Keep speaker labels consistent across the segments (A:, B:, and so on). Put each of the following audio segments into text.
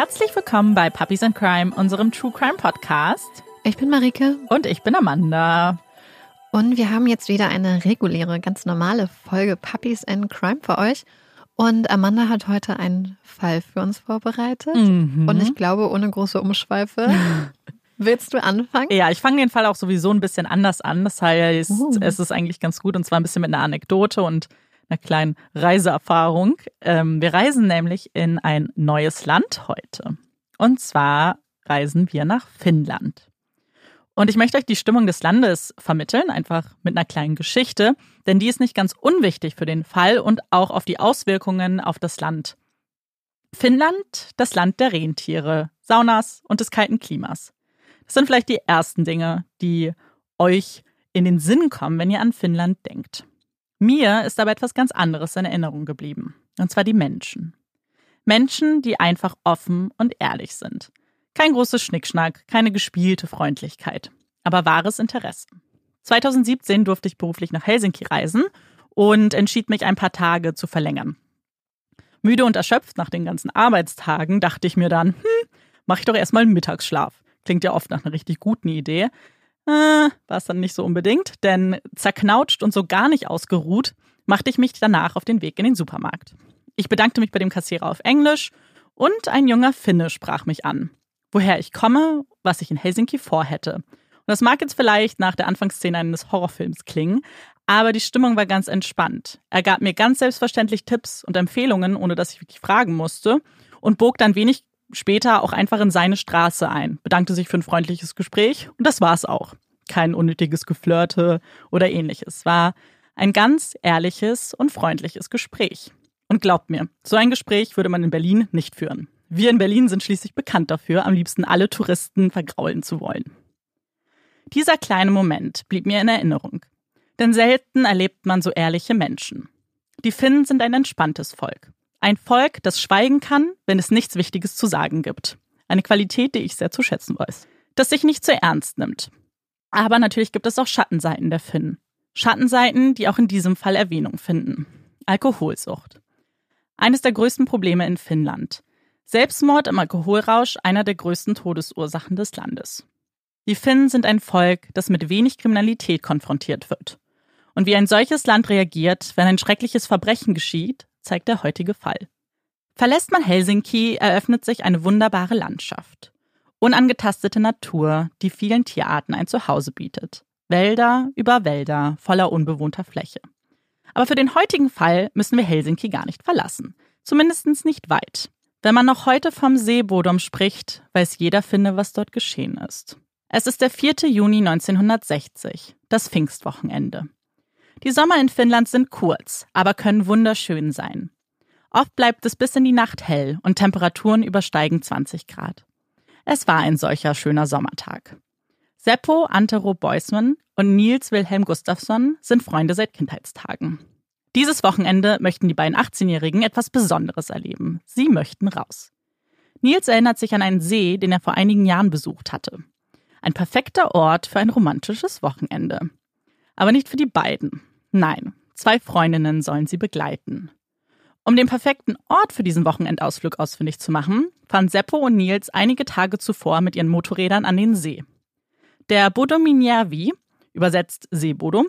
A: Herzlich willkommen bei Puppies and Crime, unserem True Crime Podcast.
B: Ich bin Marike.
A: Und ich bin Amanda.
B: Und wir haben jetzt wieder eine reguläre, ganz normale Folge Puppies and Crime für euch. Und Amanda hat heute einen Fall für uns vorbereitet. Mhm. Und ich glaube, ohne große Umschweife. Willst du anfangen?
A: Ja, ich fange den Fall auch sowieso ein bisschen anders an. Das heißt, uh. es ist eigentlich ganz gut und zwar ein bisschen mit einer Anekdote und einer kleinen Reiseerfahrung. Ähm, wir reisen nämlich in ein neues Land heute. Und zwar reisen wir nach Finnland. Und ich möchte euch die Stimmung des Landes vermitteln, einfach mit einer kleinen Geschichte, denn die ist nicht ganz unwichtig für den Fall und auch auf die Auswirkungen auf das Land. Finnland, das Land der Rentiere, Saunas und des kalten Klimas. Das sind vielleicht die ersten Dinge, die euch in den Sinn kommen, wenn ihr an Finnland denkt. Mir ist aber etwas ganz anderes in Erinnerung geblieben. Und zwar die Menschen. Menschen, die einfach offen und ehrlich sind. Kein großes Schnickschnack, keine gespielte Freundlichkeit, aber wahres Interesse. 2017 durfte ich beruflich nach Helsinki reisen und entschied mich ein paar Tage zu verlängern. Müde und erschöpft nach den ganzen Arbeitstagen dachte ich mir dann, hm, mach ich doch erstmal einen Mittagsschlaf. Klingt ja oft nach einer richtig guten Idee. Äh, war es dann nicht so unbedingt, denn zerknautscht und so gar nicht ausgeruht, machte ich mich danach auf den Weg in den Supermarkt. Ich bedankte mich bei dem Kassierer auf Englisch und ein junger Finne sprach mich an. Woher ich komme, was ich in Helsinki vorhätte. Und das mag jetzt vielleicht nach der Anfangsszene eines Horrorfilms klingen, aber die Stimmung war ganz entspannt. Er gab mir ganz selbstverständlich Tipps und Empfehlungen, ohne dass ich wirklich fragen musste, und bog dann wenig später auch einfach in seine Straße ein, bedankte sich für ein freundliches Gespräch und das war's auch. Kein unnötiges Geflirte oder ähnliches. Es war ein ganz ehrliches und freundliches Gespräch. Und glaubt mir, so ein Gespräch würde man in Berlin nicht führen. Wir in Berlin sind schließlich bekannt dafür, am liebsten alle Touristen vergraulen zu wollen. Dieser kleine Moment blieb mir in Erinnerung. Denn selten erlebt man so ehrliche Menschen. Die Finnen sind ein entspanntes Volk. Ein Volk, das schweigen kann, wenn es nichts Wichtiges zu sagen gibt. Eine Qualität, die ich sehr zu schätzen weiß. Das sich nicht zu ernst nimmt. Aber natürlich gibt es auch Schattenseiten der Finnen. Schattenseiten, die auch in diesem Fall Erwähnung finden. Alkoholsucht. Eines der größten Probleme in Finnland. Selbstmord im Alkoholrausch einer der größten Todesursachen des Landes. Die Finnen sind ein Volk, das mit wenig Kriminalität konfrontiert wird. Und wie ein solches Land reagiert, wenn ein schreckliches Verbrechen geschieht, zeigt der heutige Fall. Verlässt man Helsinki, eröffnet sich eine wunderbare Landschaft. Unangetastete Natur, die vielen Tierarten ein Zuhause bietet. Wälder über Wälder voller unbewohnter Fläche. Aber für den heutigen Fall müssen wir Helsinki gar nicht verlassen. Zumindest nicht weit. Wenn man noch heute vom Seebodom spricht, weiß jeder Finne, was dort geschehen ist. Es ist der 4. Juni 1960, das Pfingstwochenende. Die Sommer in Finnland sind kurz, aber können wunderschön sein. Oft bleibt es bis in die Nacht hell und Temperaturen übersteigen 20 Grad. Es war ein solcher schöner Sommertag. Seppo Antero Beusmann und Nils Wilhelm Gustafsson sind Freunde seit Kindheitstagen. Dieses Wochenende möchten die beiden 18-Jährigen etwas Besonderes erleben. Sie möchten raus. Nils erinnert sich an einen See, den er vor einigen Jahren besucht hatte. Ein perfekter Ort für ein romantisches Wochenende. Aber nicht für die beiden. Nein, zwei Freundinnen sollen sie begleiten. Um den perfekten Ort für diesen Wochenendausflug ausfindig zu machen, fahren Seppo und Nils einige Tage zuvor mit ihren Motorrädern an den See. Der Bodominjärvi, übersetzt See Bodom,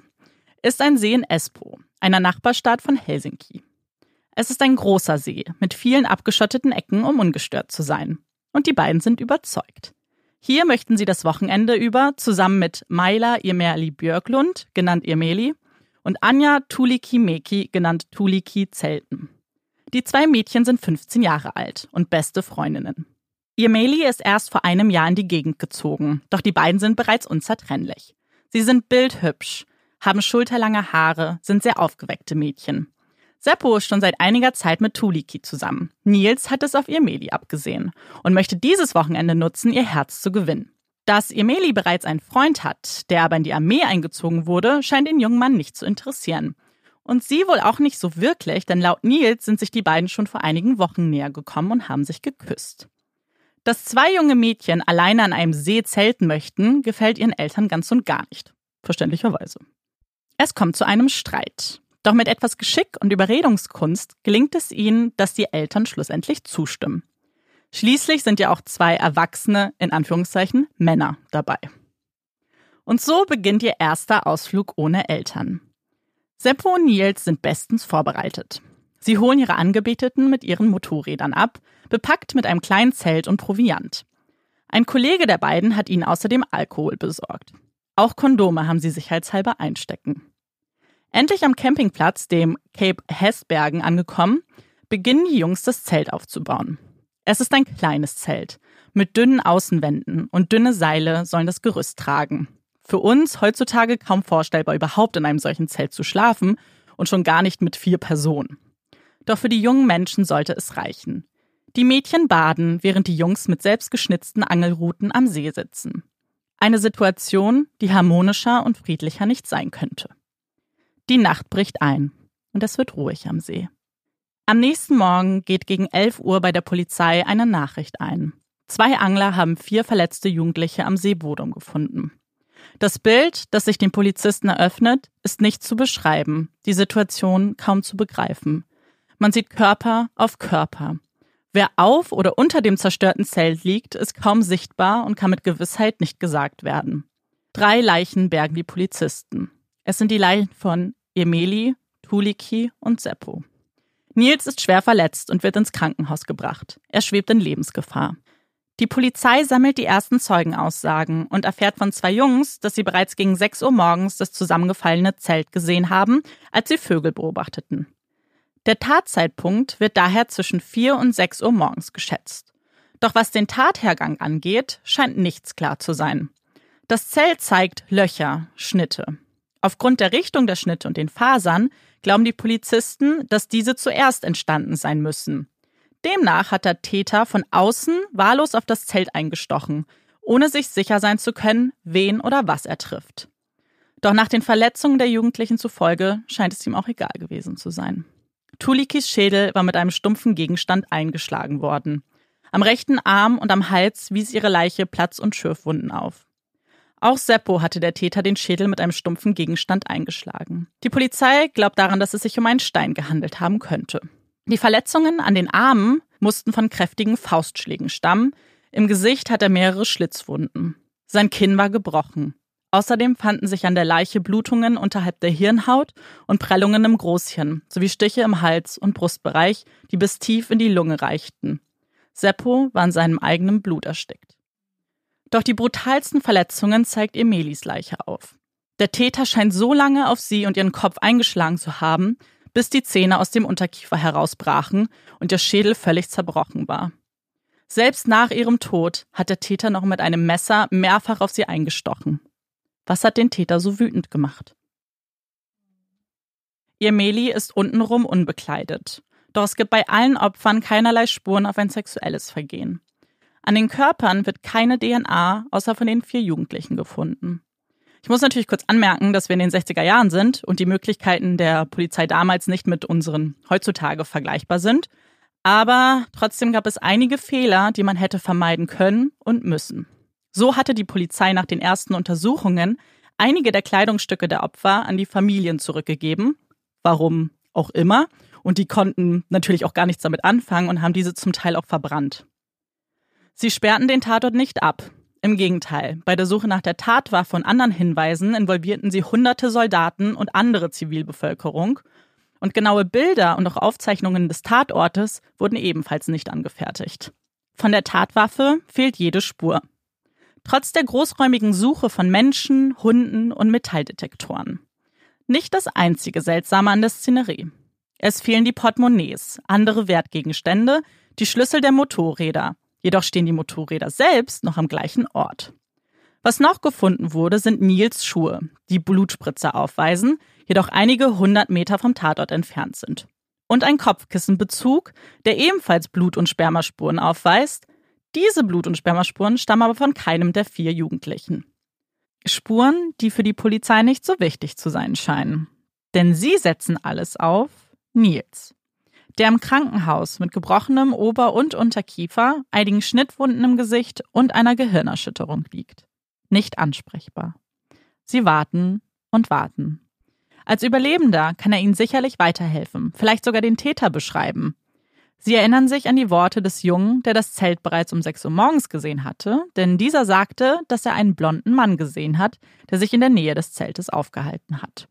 A: ist ein See in Espoo, einer Nachbarstadt von Helsinki. Es ist ein großer See mit vielen abgeschotteten Ecken, um ungestört zu sein. Und die beiden sind überzeugt. Hier möchten sie das Wochenende über zusammen mit Maila Irmerli Björklund, genannt Irmeli, und Anja Tuliki-Meki, genannt Tuliki, zelten. Die zwei Mädchen sind 15 Jahre alt und beste Freundinnen. Ihr Meli ist erst vor einem Jahr in die Gegend gezogen, doch die beiden sind bereits unzertrennlich. Sie sind bildhübsch, haben schulterlange Haare, sind sehr aufgeweckte Mädchen. Seppo ist schon seit einiger Zeit mit Tuliki zusammen. Nils hat es auf ihr Meli abgesehen und möchte dieses Wochenende nutzen, ihr Herz zu gewinnen. Dass Emeli bereits einen Freund hat, der aber in die Armee eingezogen wurde, scheint den jungen Mann nicht zu interessieren. Und sie wohl auch nicht so wirklich, denn laut Nils sind sich die beiden schon vor einigen Wochen näher gekommen und haben sich geküsst. Dass zwei junge Mädchen alleine an einem See zelten möchten, gefällt ihren Eltern ganz und gar nicht. Verständlicherweise. Es kommt zu einem Streit. Doch mit etwas Geschick und Überredungskunst gelingt es ihnen, dass die Eltern schlussendlich zustimmen. Schließlich sind ja auch zwei erwachsene, in Anführungszeichen, Männer dabei. Und so beginnt ihr erster Ausflug ohne Eltern. Seppo und Nils sind bestens vorbereitet. Sie holen ihre Angebeteten mit ihren Motorrädern ab, bepackt mit einem kleinen Zelt und Proviant. Ein Kollege der beiden hat ihnen außerdem Alkohol besorgt. Auch Kondome haben sie sicherheitshalber einstecken. Endlich am Campingplatz, dem Cape Hessbergen, angekommen, beginnen die Jungs das Zelt aufzubauen. Es ist ein kleines Zelt mit dünnen Außenwänden und dünne Seile sollen das Gerüst tragen. Für uns heutzutage kaum vorstellbar, überhaupt in einem solchen Zelt zu schlafen und schon gar nicht mit vier Personen. Doch für die jungen Menschen sollte es reichen. Die Mädchen baden, während die Jungs mit selbstgeschnitzten Angelruten am See sitzen. Eine Situation, die harmonischer und friedlicher nicht sein könnte. Die Nacht bricht ein und es wird ruhig am See. Am nächsten Morgen geht gegen 11 Uhr bei der Polizei eine Nachricht ein. Zwei Angler haben vier verletzte Jugendliche am See Bodum gefunden. Das Bild, das sich den Polizisten eröffnet, ist nicht zu beschreiben, die Situation kaum zu begreifen. Man sieht Körper auf Körper. Wer auf oder unter dem zerstörten Zelt liegt, ist kaum sichtbar und kann mit Gewissheit nicht gesagt werden. Drei Leichen bergen die Polizisten. Es sind die Leichen von Emeli, Tuliki und Seppo. Nils ist schwer verletzt und wird ins Krankenhaus gebracht. Er schwebt in Lebensgefahr. Die Polizei sammelt die ersten Zeugenaussagen und erfährt von zwei Jungs, dass sie bereits gegen 6 Uhr morgens das zusammengefallene Zelt gesehen haben, als sie Vögel beobachteten. Der Tatzeitpunkt wird daher zwischen 4 und 6 Uhr morgens geschätzt. Doch was den Tathergang angeht, scheint nichts klar zu sein. Das Zelt zeigt Löcher, Schnitte. Aufgrund der Richtung der Schnitte und den Fasern glauben die Polizisten, dass diese zuerst entstanden sein müssen. Demnach hat der Täter von außen wahllos auf das Zelt eingestochen, ohne sich sicher sein zu können, wen oder was er trifft. Doch nach den Verletzungen der Jugendlichen zufolge scheint es ihm auch egal gewesen zu sein. Tulikis Schädel war mit einem stumpfen Gegenstand eingeschlagen worden. Am rechten Arm und am Hals wies ihre Leiche Platz- und Schürfwunden auf. Auch Seppo hatte der Täter den Schädel mit einem stumpfen Gegenstand eingeschlagen. Die Polizei glaubt daran, dass es sich um einen Stein gehandelt haben könnte. Die Verletzungen an den Armen mussten von kräftigen Faustschlägen stammen. Im Gesicht hat er mehrere Schlitzwunden. Sein Kinn war gebrochen. Außerdem fanden sich an der Leiche Blutungen unterhalb der Hirnhaut und Prellungen im Großhirn sowie Stiche im Hals- und Brustbereich, die bis tief in die Lunge reichten. Seppo war in seinem eigenen Blut erstickt. Doch die brutalsten Verletzungen zeigt Emelis Leiche auf. Der Täter scheint so lange auf sie und ihren Kopf eingeschlagen zu haben, bis die Zähne aus dem Unterkiefer herausbrachen und der Schädel völlig zerbrochen war. Selbst nach ihrem Tod hat der Täter noch mit einem Messer mehrfach auf sie eingestochen. Was hat den Täter so wütend gemacht? Ihr Meli ist untenrum unbekleidet. Doch es gibt bei allen Opfern keinerlei Spuren auf ein sexuelles Vergehen. An den Körpern wird keine DNA außer von den vier Jugendlichen gefunden. Ich muss natürlich kurz anmerken, dass wir in den 60er Jahren sind und die Möglichkeiten der Polizei damals nicht mit unseren heutzutage vergleichbar sind. Aber trotzdem gab es einige Fehler, die man hätte vermeiden können und müssen. So hatte die Polizei nach den ersten Untersuchungen einige der Kleidungsstücke der Opfer an die Familien zurückgegeben. Warum auch immer. Und die konnten natürlich auch gar nichts damit anfangen und haben diese zum Teil auch verbrannt. Sie sperrten den Tatort nicht ab. Im Gegenteil, bei der Suche nach der Tatwaffe und anderen Hinweisen involvierten sie hunderte Soldaten und andere Zivilbevölkerung. Und genaue Bilder und auch Aufzeichnungen des Tatortes wurden ebenfalls nicht angefertigt. Von der Tatwaffe fehlt jede Spur. Trotz der großräumigen Suche von Menschen, Hunden und Metalldetektoren. Nicht das einzige Seltsame an der Szenerie. Es fehlen die Portemonnaies, andere Wertgegenstände, die Schlüssel der Motorräder, Jedoch stehen die Motorräder selbst noch am gleichen Ort. Was noch gefunden wurde, sind Nils Schuhe, die Blutspritzer aufweisen, jedoch einige hundert Meter vom Tatort entfernt sind. Und ein Kopfkissenbezug, der ebenfalls Blut- und Spermaspuren aufweist. Diese Blut- und Spermaspuren stammen aber von keinem der vier Jugendlichen. Spuren, die für die Polizei nicht so wichtig zu sein scheinen. Denn sie setzen alles auf Nils der im Krankenhaus mit gebrochenem Ober- und Unterkiefer, einigen Schnittwunden im Gesicht und einer Gehirnerschütterung liegt. Nicht ansprechbar. Sie warten und warten. Als Überlebender kann er ihnen sicherlich weiterhelfen, vielleicht sogar den Täter beschreiben. Sie erinnern sich an die Worte des Jungen, der das Zelt bereits um 6 Uhr morgens gesehen hatte, denn dieser sagte, dass er einen blonden Mann gesehen hat, der sich in der Nähe des Zeltes aufgehalten hat.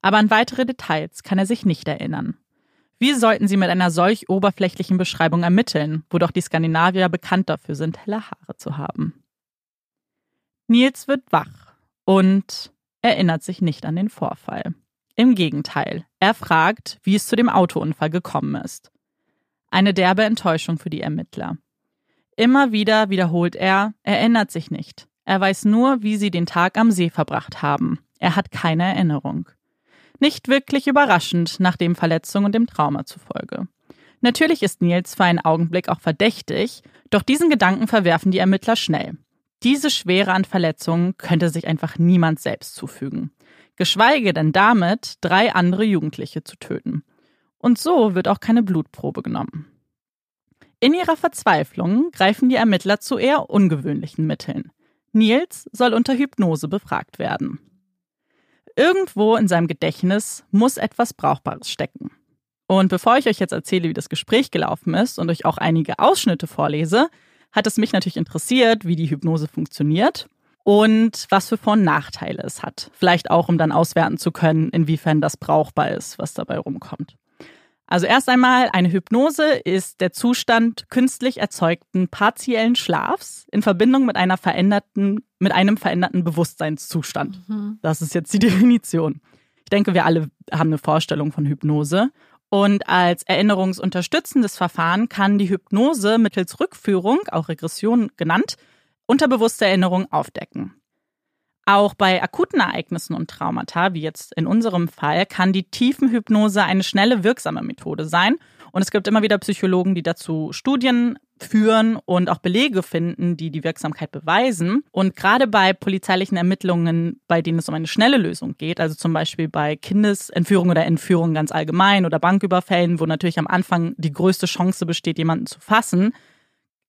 A: Aber an weitere Details kann er sich nicht erinnern. Wie sollten sie mit einer solch oberflächlichen Beschreibung ermitteln, wo doch die Skandinavier bekannt dafür sind, helle Haare zu haben? Nils wird wach und erinnert sich nicht an den Vorfall. Im Gegenteil, er fragt, wie es zu dem Autounfall gekommen ist. Eine derbe Enttäuschung für die Ermittler. Immer wieder wiederholt er, er erinnert sich nicht. Er weiß nur, wie sie den Tag am See verbracht haben. Er hat keine Erinnerung. Nicht wirklich überraschend nach dem Verletzung und dem Trauma zufolge. Natürlich ist Nils für einen Augenblick auch verdächtig, doch diesen Gedanken verwerfen die Ermittler schnell. Diese Schwere an Verletzungen könnte sich einfach niemand selbst zufügen. Geschweige denn damit, drei andere Jugendliche zu töten. Und so wird auch keine Blutprobe genommen. In ihrer Verzweiflung greifen die Ermittler zu eher ungewöhnlichen Mitteln. Nils soll unter Hypnose befragt werden. Irgendwo in seinem Gedächtnis muss etwas Brauchbares stecken. Und bevor ich euch jetzt erzähle, wie das Gespräch gelaufen ist und euch auch einige Ausschnitte vorlese, hat es mich natürlich interessiert, wie die Hypnose funktioniert und was für Vor- und Nachteile es hat. Vielleicht auch, um dann auswerten zu können, inwiefern das brauchbar ist, was dabei rumkommt. Also erst einmal, eine Hypnose ist der Zustand künstlich erzeugten partiellen Schlafs in Verbindung mit einer veränderten, mit einem veränderten Bewusstseinszustand. Mhm. Das ist jetzt die Definition. Ich denke, wir alle haben eine Vorstellung von Hypnose. Und als erinnerungsunterstützendes Verfahren kann die Hypnose mittels Rückführung, auch Regression genannt, unterbewusste Erinnerungen aufdecken. Auch bei akuten Ereignissen und Traumata, wie jetzt in unserem Fall, kann die Tiefenhypnose eine schnelle, wirksame Methode sein. Und es gibt immer wieder Psychologen, die dazu Studien führen und auch Belege finden, die die Wirksamkeit beweisen. Und gerade bei polizeilichen Ermittlungen, bei denen es um eine schnelle Lösung geht, also zum Beispiel bei Kindesentführung oder Entführung ganz allgemein oder Banküberfällen, wo natürlich am Anfang die größte Chance besteht, jemanden zu fassen,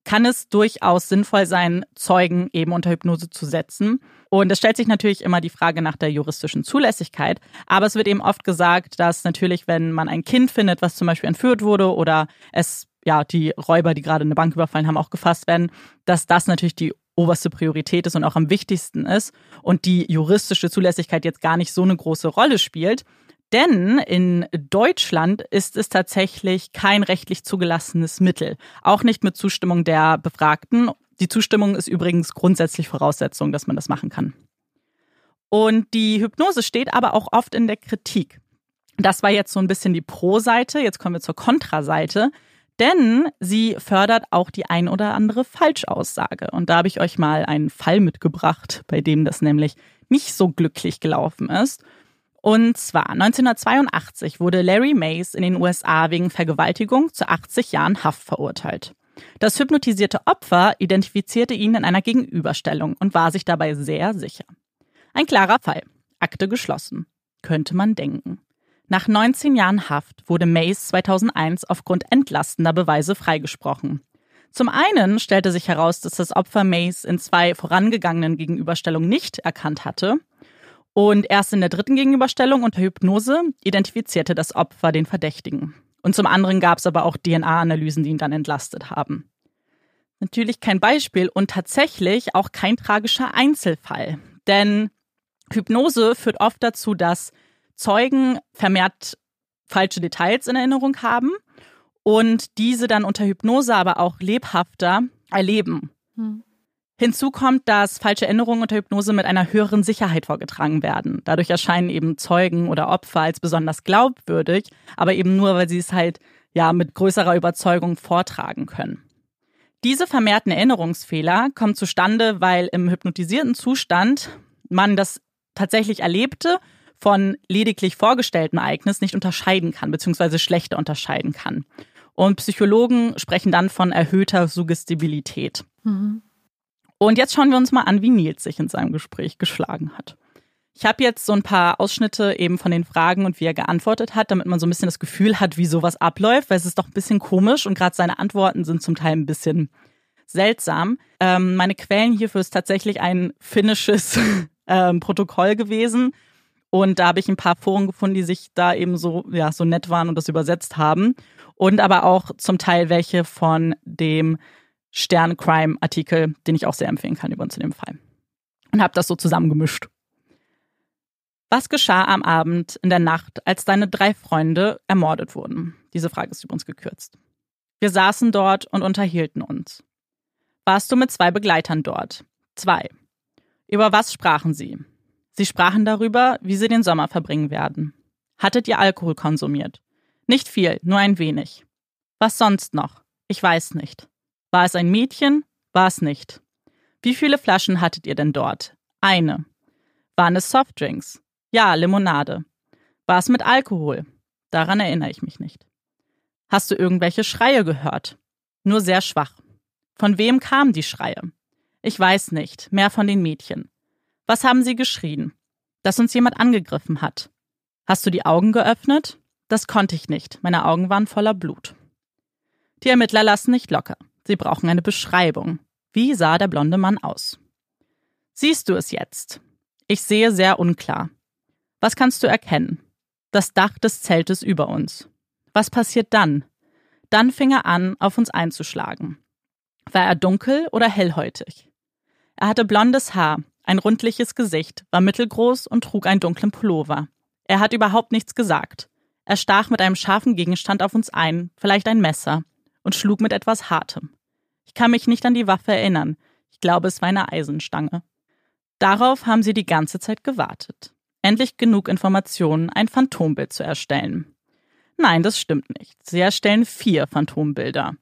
A: kann es durchaus sinnvoll sein, Zeugen eben unter Hypnose zu setzen. Und es stellt sich natürlich immer die Frage nach der juristischen Zulässigkeit. Aber es wird eben oft gesagt, dass natürlich, wenn man ein Kind findet, was zum Beispiel entführt wurde oder es, ja, die Räuber, die gerade eine Bank überfallen haben, auch gefasst werden, dass das natürlich die oberste Priorität ist und auch am wichtigsten ist und die juristische Zulässigkeit jetzt gar nicht so eine große Rolle spielt. Denn in Deutschland ist es tatsächlich kein rechtlich zugelassenes Mittel, auch nicht mit Zustimmung der Befragten. Die Zustimmung ist übrigens grundsätzlich Voraussetzung, dass man das machen kann. Und die Hypnose steht aber auch oft in der Kritik. Das war jetzt so ein bisschen die Pro-Seite, jetzt kommen wir zur Kontra-Seite, denn sie fördert auch die ein oder andere Falschaussage. Und da habe ich euch mal einen Fall mitgebracht, bei dem das nämlich nicht so glücklich gelaufen ist. Und zwar 1982 wurde Larry Mays in den USA wegen Vergewaltigung zu 80 Jahren Haft verurteilt. Das hypnotisierte Opfer identifizierte ihn in einer Gegenüberstellung und war sich dabei sehr sicher. Ein klarer Fall. Akte geschlossen. Könnte man denken. Nach 19 Jahren Haft wurde Mays 2001 aufgrund entlastender Beweise freigesprochen. Zum einen stellte sich heraus, dass das Opfer Mays in zwei vorangegangenen Gegenüberstellungen nicht erkannt hatte und erst in der dritten Gegenüberstellung unter Hypnose identifizierte das Opfer den Verdächtigen. Und zum anderen gab es aber auch DNA-Analysen, die ihn dann entlastet haben. Natürlich kein Beispiel und tatsächlich auch kein tragischer Einzelfall. Denn Hypnose führt oft dazu, dass Zeugen vermehrt falsche Details in Erinnerung haben und diese dann unter Hypnose aber auch lebhafter erleben. Hm. Hinzu kommt, dass falsche Erinnerungen unter Hypnose mit einer höheren Sicherheit vorgetragen werden. Dadurch erscheinen eben Zeugen oder Opfer als besonders glaubwürdig, aber eben nur, weil sie es halt ja mit größerer Überzeugung vortragen können. Diese vermehrten Erinnerungsfehler kommen zustande, weil im hypnotisierten Zustand man das tatsächlich Erlebte von lediglich vorgestelltem Ereignis nicht unterscheiden kann, beziehungsweise schlechter unterscheiden kann. Und Psychologen sprechen dann von erhöhter Suggestibilität. Mhm. Und jetzt schauen wir uns mal an, wie Nils sich in seinem Gespräch geschlagen hat. Ich habe jetzt so ein paar Ausschnitte eben von den Fragen und wie er geantwortet hat, damit man so ein bisschen das Gefühl hat, wie sowas abläuft, weil es ist doch ein bisschen komisch und gerade seine Antworten sind zum Teil ein bisschen seltsam. Ähm, meine Quellen hierfür ist tatsächlich ein finnisches ähm, Protokoll gewesen Und da habe ich ein paar Foren gefunden, die sich da eben so, ja, so nett waren und das übersetzt haben. Und aber auch zum Teil welche von dem Stern Crime Artikel, den ich auch sehr empfehlen kann über uns in dem Fall. Und habe das so zusammengemischt. Was geschah am Abend in der Nacht, als deine drei Freunde ermordet wurden? Diese Frage ist übrigens gekürzt. Wir saßen dort und unterhielten uns. Warst du mit zwei Begleitern dort? Zwei. Über was sprachen sie? Sie sprachen darüber, wie sie den Sommer verbringen werden. Hattet ihr Alkohol konsumiert? Nicht viel, nur ein wenig. Was sonst noch? Ich weiß nicht. War es ein Mädchen? War es nicht. Wie viele Flaschen hattet ihr denn dort? Eine. Waren es Softdrinks? Ja, Limonade. War es mit Alkohol? Daran erinnere ich mich nicht. Hast du irgendwelche Schreie gehört? Nur sehr schwach. Von wem kamen die Schreie? Ich weiß nicht, mehr von den Mädchen. Was haben sie geschrien? Dass uns jemand angegriffen hat. Hast du die Augen geöffnet? Das konnte ich nicht. Meine Augen waren voller Blut. Die Ermittler lassen nicht locker. Sie brauchen eine Beschreibung. Wie sah der blonde Mann aus? Siehst du es jetzt? Ich sehe sehr unklar. Was kannst du erkennen? Das Dach des Zeltes über uns. Was passiert dann? Dann fing er an, auf uns einzuschlagen. War er dunkel oder hellhäutig? Er hatte blondes Haar, ein rundliches Gesicht, war mittelgroß und trug einen dunklen Pullover. Er hat überhaupt nichts gesagt. Er stach mit einem scharfen Gegenstand auf uns ein, vielleicht ein Messer, und schlug mit etwas Hartem. Ich kann mich nicht an die Waffe erinnern. Ich glaube, es war eine Eisenstange. Darauf haben sie die ganze Zeit gewartet. Endlich genug Informationen, ein Phantombild zu erstellen. Nein, das stimmt nicht. Sie erstellen vier Phantombilder.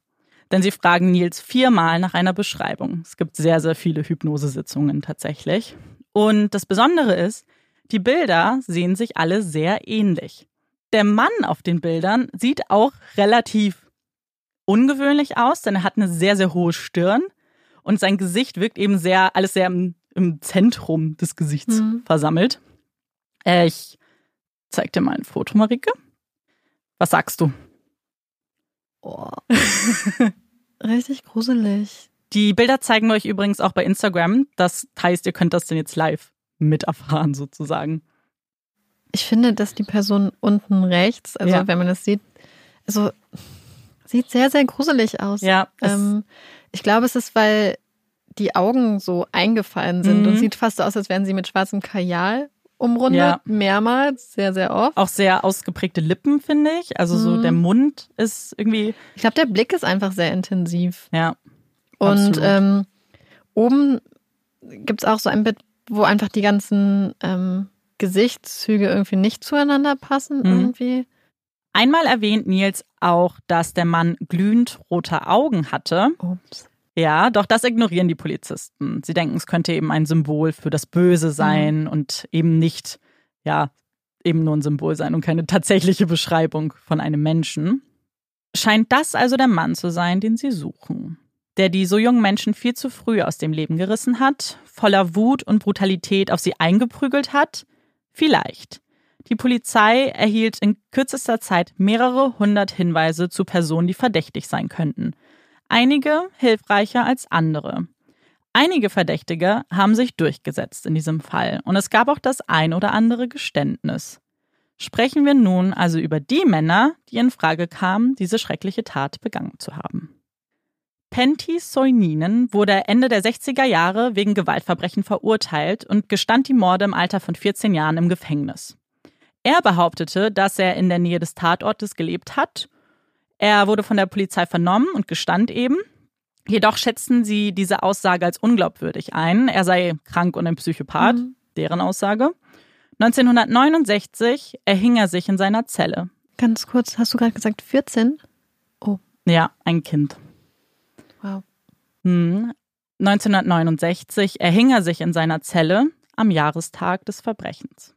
A: Denn sie fragen Nils viermal nach einer Beschreibung. Es gibt sehr, sehr viele Hypnosesitzungen tatsächlich. Und das Besondere ist, die Bilder sehen sich alle sehr ähnlich. Der Mann auf den Bildern sieht auch relativ ungewöhnlich aus, denn er hat eine sehr, sehr hohe Stirn und sein Gesicht wirkt eben sehr, alles sehr im, im Zentrum des Gesichts mhm. versammelt. Äh, ich zeig dir mal ein Foto, Marike. Was sagst du?
B: Oh. Richtig gruselig.
A: Die Bilder zeigen wir euch übrigens auch bei Instagram. Das heißt, ihr könnt das dann jetzt live miterfahren, sozusagen.
B: Ich finde, dass die Person unten rechts, also ja. wenn man das sieht, also sieht sehr, sehr gruselig aus.
A: Ja.
B: Ähm, ich glaube, es ist, weil die Augen so eingefallen sind mhm. und sieht fast so aus, als wären sie mit schwarzem Kajal umrundet, ja. mehrmals, sehr, sehr oft.
A: Auch sehr ausgeprägte Lippen, finde ich. Also so mhm. der Mund ist irgendwie.
B: Ich glaube, der Blick ist einfach sehr intensiv.
A: Ja.
B: Und ähm, oben gibt es auch so ein Bild, wo einfach die ganzen ähm, Gesichtszüge irgendwie nicht zueinander passen, mhm. irgendwie.
A: Einmal erwähnt Nils auch, dass der Mann glühend rote Augen hatte.
B: Ups.
A: Ja, doch das ignorieren die Polizisten. Sie denken, es könnte eben ein Symbol für das Böse sein mhm. und eben nicht, ja, eben nur ein Symbol sein und keine tatsächliche Beschreibung von einem Menschen. Scheint das also der Mann zu sein, den sie suchen, der die so jungen Menschen viel zu früh aus dem Leben gerissen hat, voller Wut und Brutalität auf sie eingeprügelt hat? Vielleicht. Die Polizei erhielt in kürzester Zeit mehrere hundert Hinweise zu Personen, die verdächtig sein könnten einige hilfreicher als andere. Einige Verdächtige haben sich durchgesetzt in diesem Fall und es gab auch das ein oder andere Geständnis. Sprechen wir nun also über die Männer, die in Frage kamen, diese schreckliche Tat begangen zu haben. Pentti Soininen wurde Ende der 60er Jahre wegen Gewaltverbrechen verurteilt und gestand die Morde im Alter von 14 Jahren im Gefängnis. Er behauptete, dass er in der Nähe des Tatortes gelebt hat er wurde von der Polizei vernommen und gestand eben. Jedoch schätzten sie diese Aussage als unglaubwürdig ein. Er sei krank und ein Psychopath, mhm. deren Aussage. 1969 erhing er sich in seiner Zelle.
B: Ganz kurz, hast du gerade gesagt 14?
A: Oh. Ja, ein Kind.
B: Wow.
A: Hm. 1969 erhing er sich in seiner Zelle am Jahrestag des Verbrechens.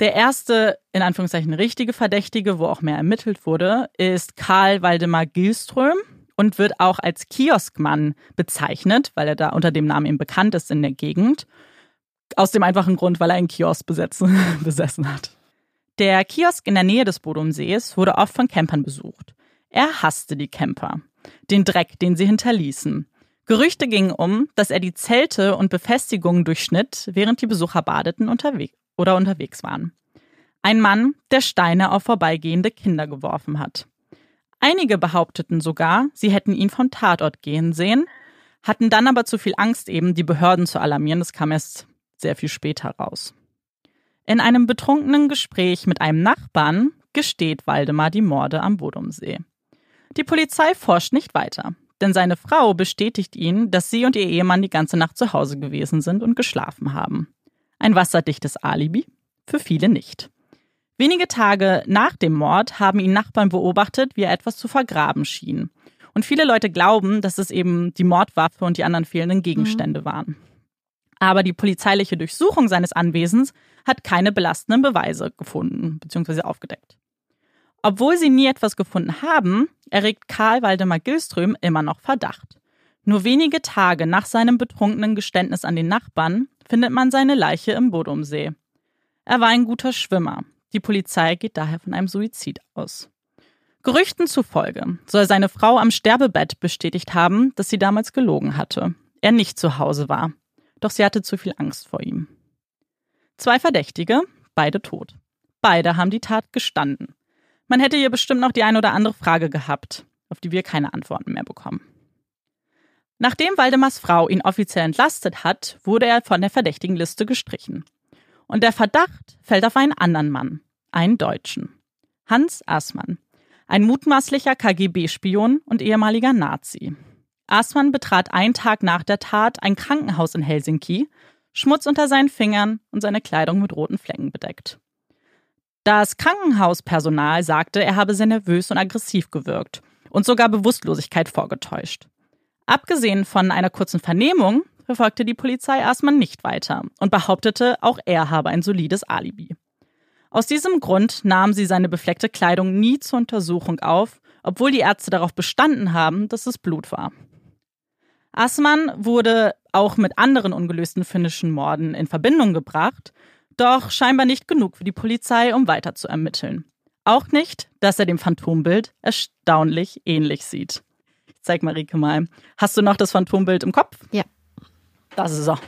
A: Der erste, in Anführungszeichen, richtige Verdächtige, wo auch mehr ermittelt wurde, ist Karl Waldemar Gilström und wird auch als Kioskmann bezeichnet, weil er da unter dem Namen eben bekannt ist in der Gegend. Aus dem einfachen Grund, weil er einen Kiosk besetzen, besessen hat. Der Kiosk in der Nähe des Bodomsees wurde oft von Campern besucht. Er hasste die Camper, den Dreck, den sie hinterließen. Gerüchte gingen um, dass er die Zelte und Befestigungen durchschnitt, während die Besucher badeten unterwegs oder unterwegs waren. Ein Mann, der Steine auf vorbeigehende Kinder geworfen hat. Einige behaupteten sogar, sie hätten ihn vom Tatort gehen sehen, hatten dann aber zu viel Angst, eben die Behörden zu alarmieren. Das kam erst sehr viel später raus. In einem betrunkenen Gespräch mit einem Nachbarn gesteht Waldemar die Morde am Bodomsee. Die Polizei forscht nicht weiter, denn seine Frau bestätigt ihn, dass sie und ihr Ehemann die ganze Nacht zu Hause gewesen sind und geschlafen haben. Ein wasserdichtes Alibi? Für viele nicht. Wenige Tage nach dem Mord haben ihn Nachbarn beobachtet, wie er etwas zu vergraben schien. Und viele Leute glauben, dass es eben die Mordwaffe und die anderen fehlenden Gegenstände mhm. waren. Aber die polizeiliche Durchsuchung seines Anwesens hat keine belastenden Beweise gefunden bzw. aufgedeckt. Obwohl sie nie etwas gefunden haben, erregt Karl Waldemar Gilström immer noch Verdacht. Nur wenige Tage nach seinem betrunkenen Geständnis an den Nachbarn findet man seine Leiche im Bodomsee. Er war ein guter Schwimmer. Die Polizei geht daher von einem Suizid aus. Gerüchten zufolge soll seine Frau am Sterbebett bestätigt haben, dass sie damals gelogen hatte, er nicht zu Hause war. Doch sie hatte zu viel Angst vor ihm. Zwei Verdächtige, beide tot. Beide haben die Tat gestanden. Man hätte hier bestimmt noch die eine oder andere Frage gehabt, auf die wir keine Antworten mehr bekommen. Nachdem Waldemars Frau ihn offiziell entlastet hat, wurde er von der verdächtigen Liste gestrichen. Und der Verdacht fällt auf einen anderen Mann, einen Deutschen. Hans Aßmann, ein mutmaßlicher KGB-Spion und ehemaliger Nazi. Aßmann betrat einen Tag nach der Tat ein Krankenhaus in Helsinki, Schmutz unter seinen Fingern und seine Kleidung mit roten Flecken bedeckt. Das Krankenhauspersonal sagte, er habe sehr nervös und aggressiv gewirkt und sogar Bewusstlosigkeit vorgetäuscht. Abgesehen von einer kurzen Vernehmung verfolgte die Polizei Aßmann nicht weiter und behauptete, auch er habe ein solides Alibi. Aus diesem Grund nahm sie seine befleckte Kleidung nie zur Untersuchung auf, obwohl die Ärzte darauf bestanden haben, dass es Blut war. Assmann wurde auch mit anderen ungelösten finnischen Morden in Verbindung gebracht, doch scheinbar nicht genug für die Polizei, um weiter zu ermitteln. Auch nicht, dass er dem Phantombild erstaunlich ähnlich sieht. Zeig Marike mal. Hast du noch das Phantombild im Kopf?
B: Ja.
A: Das ist er.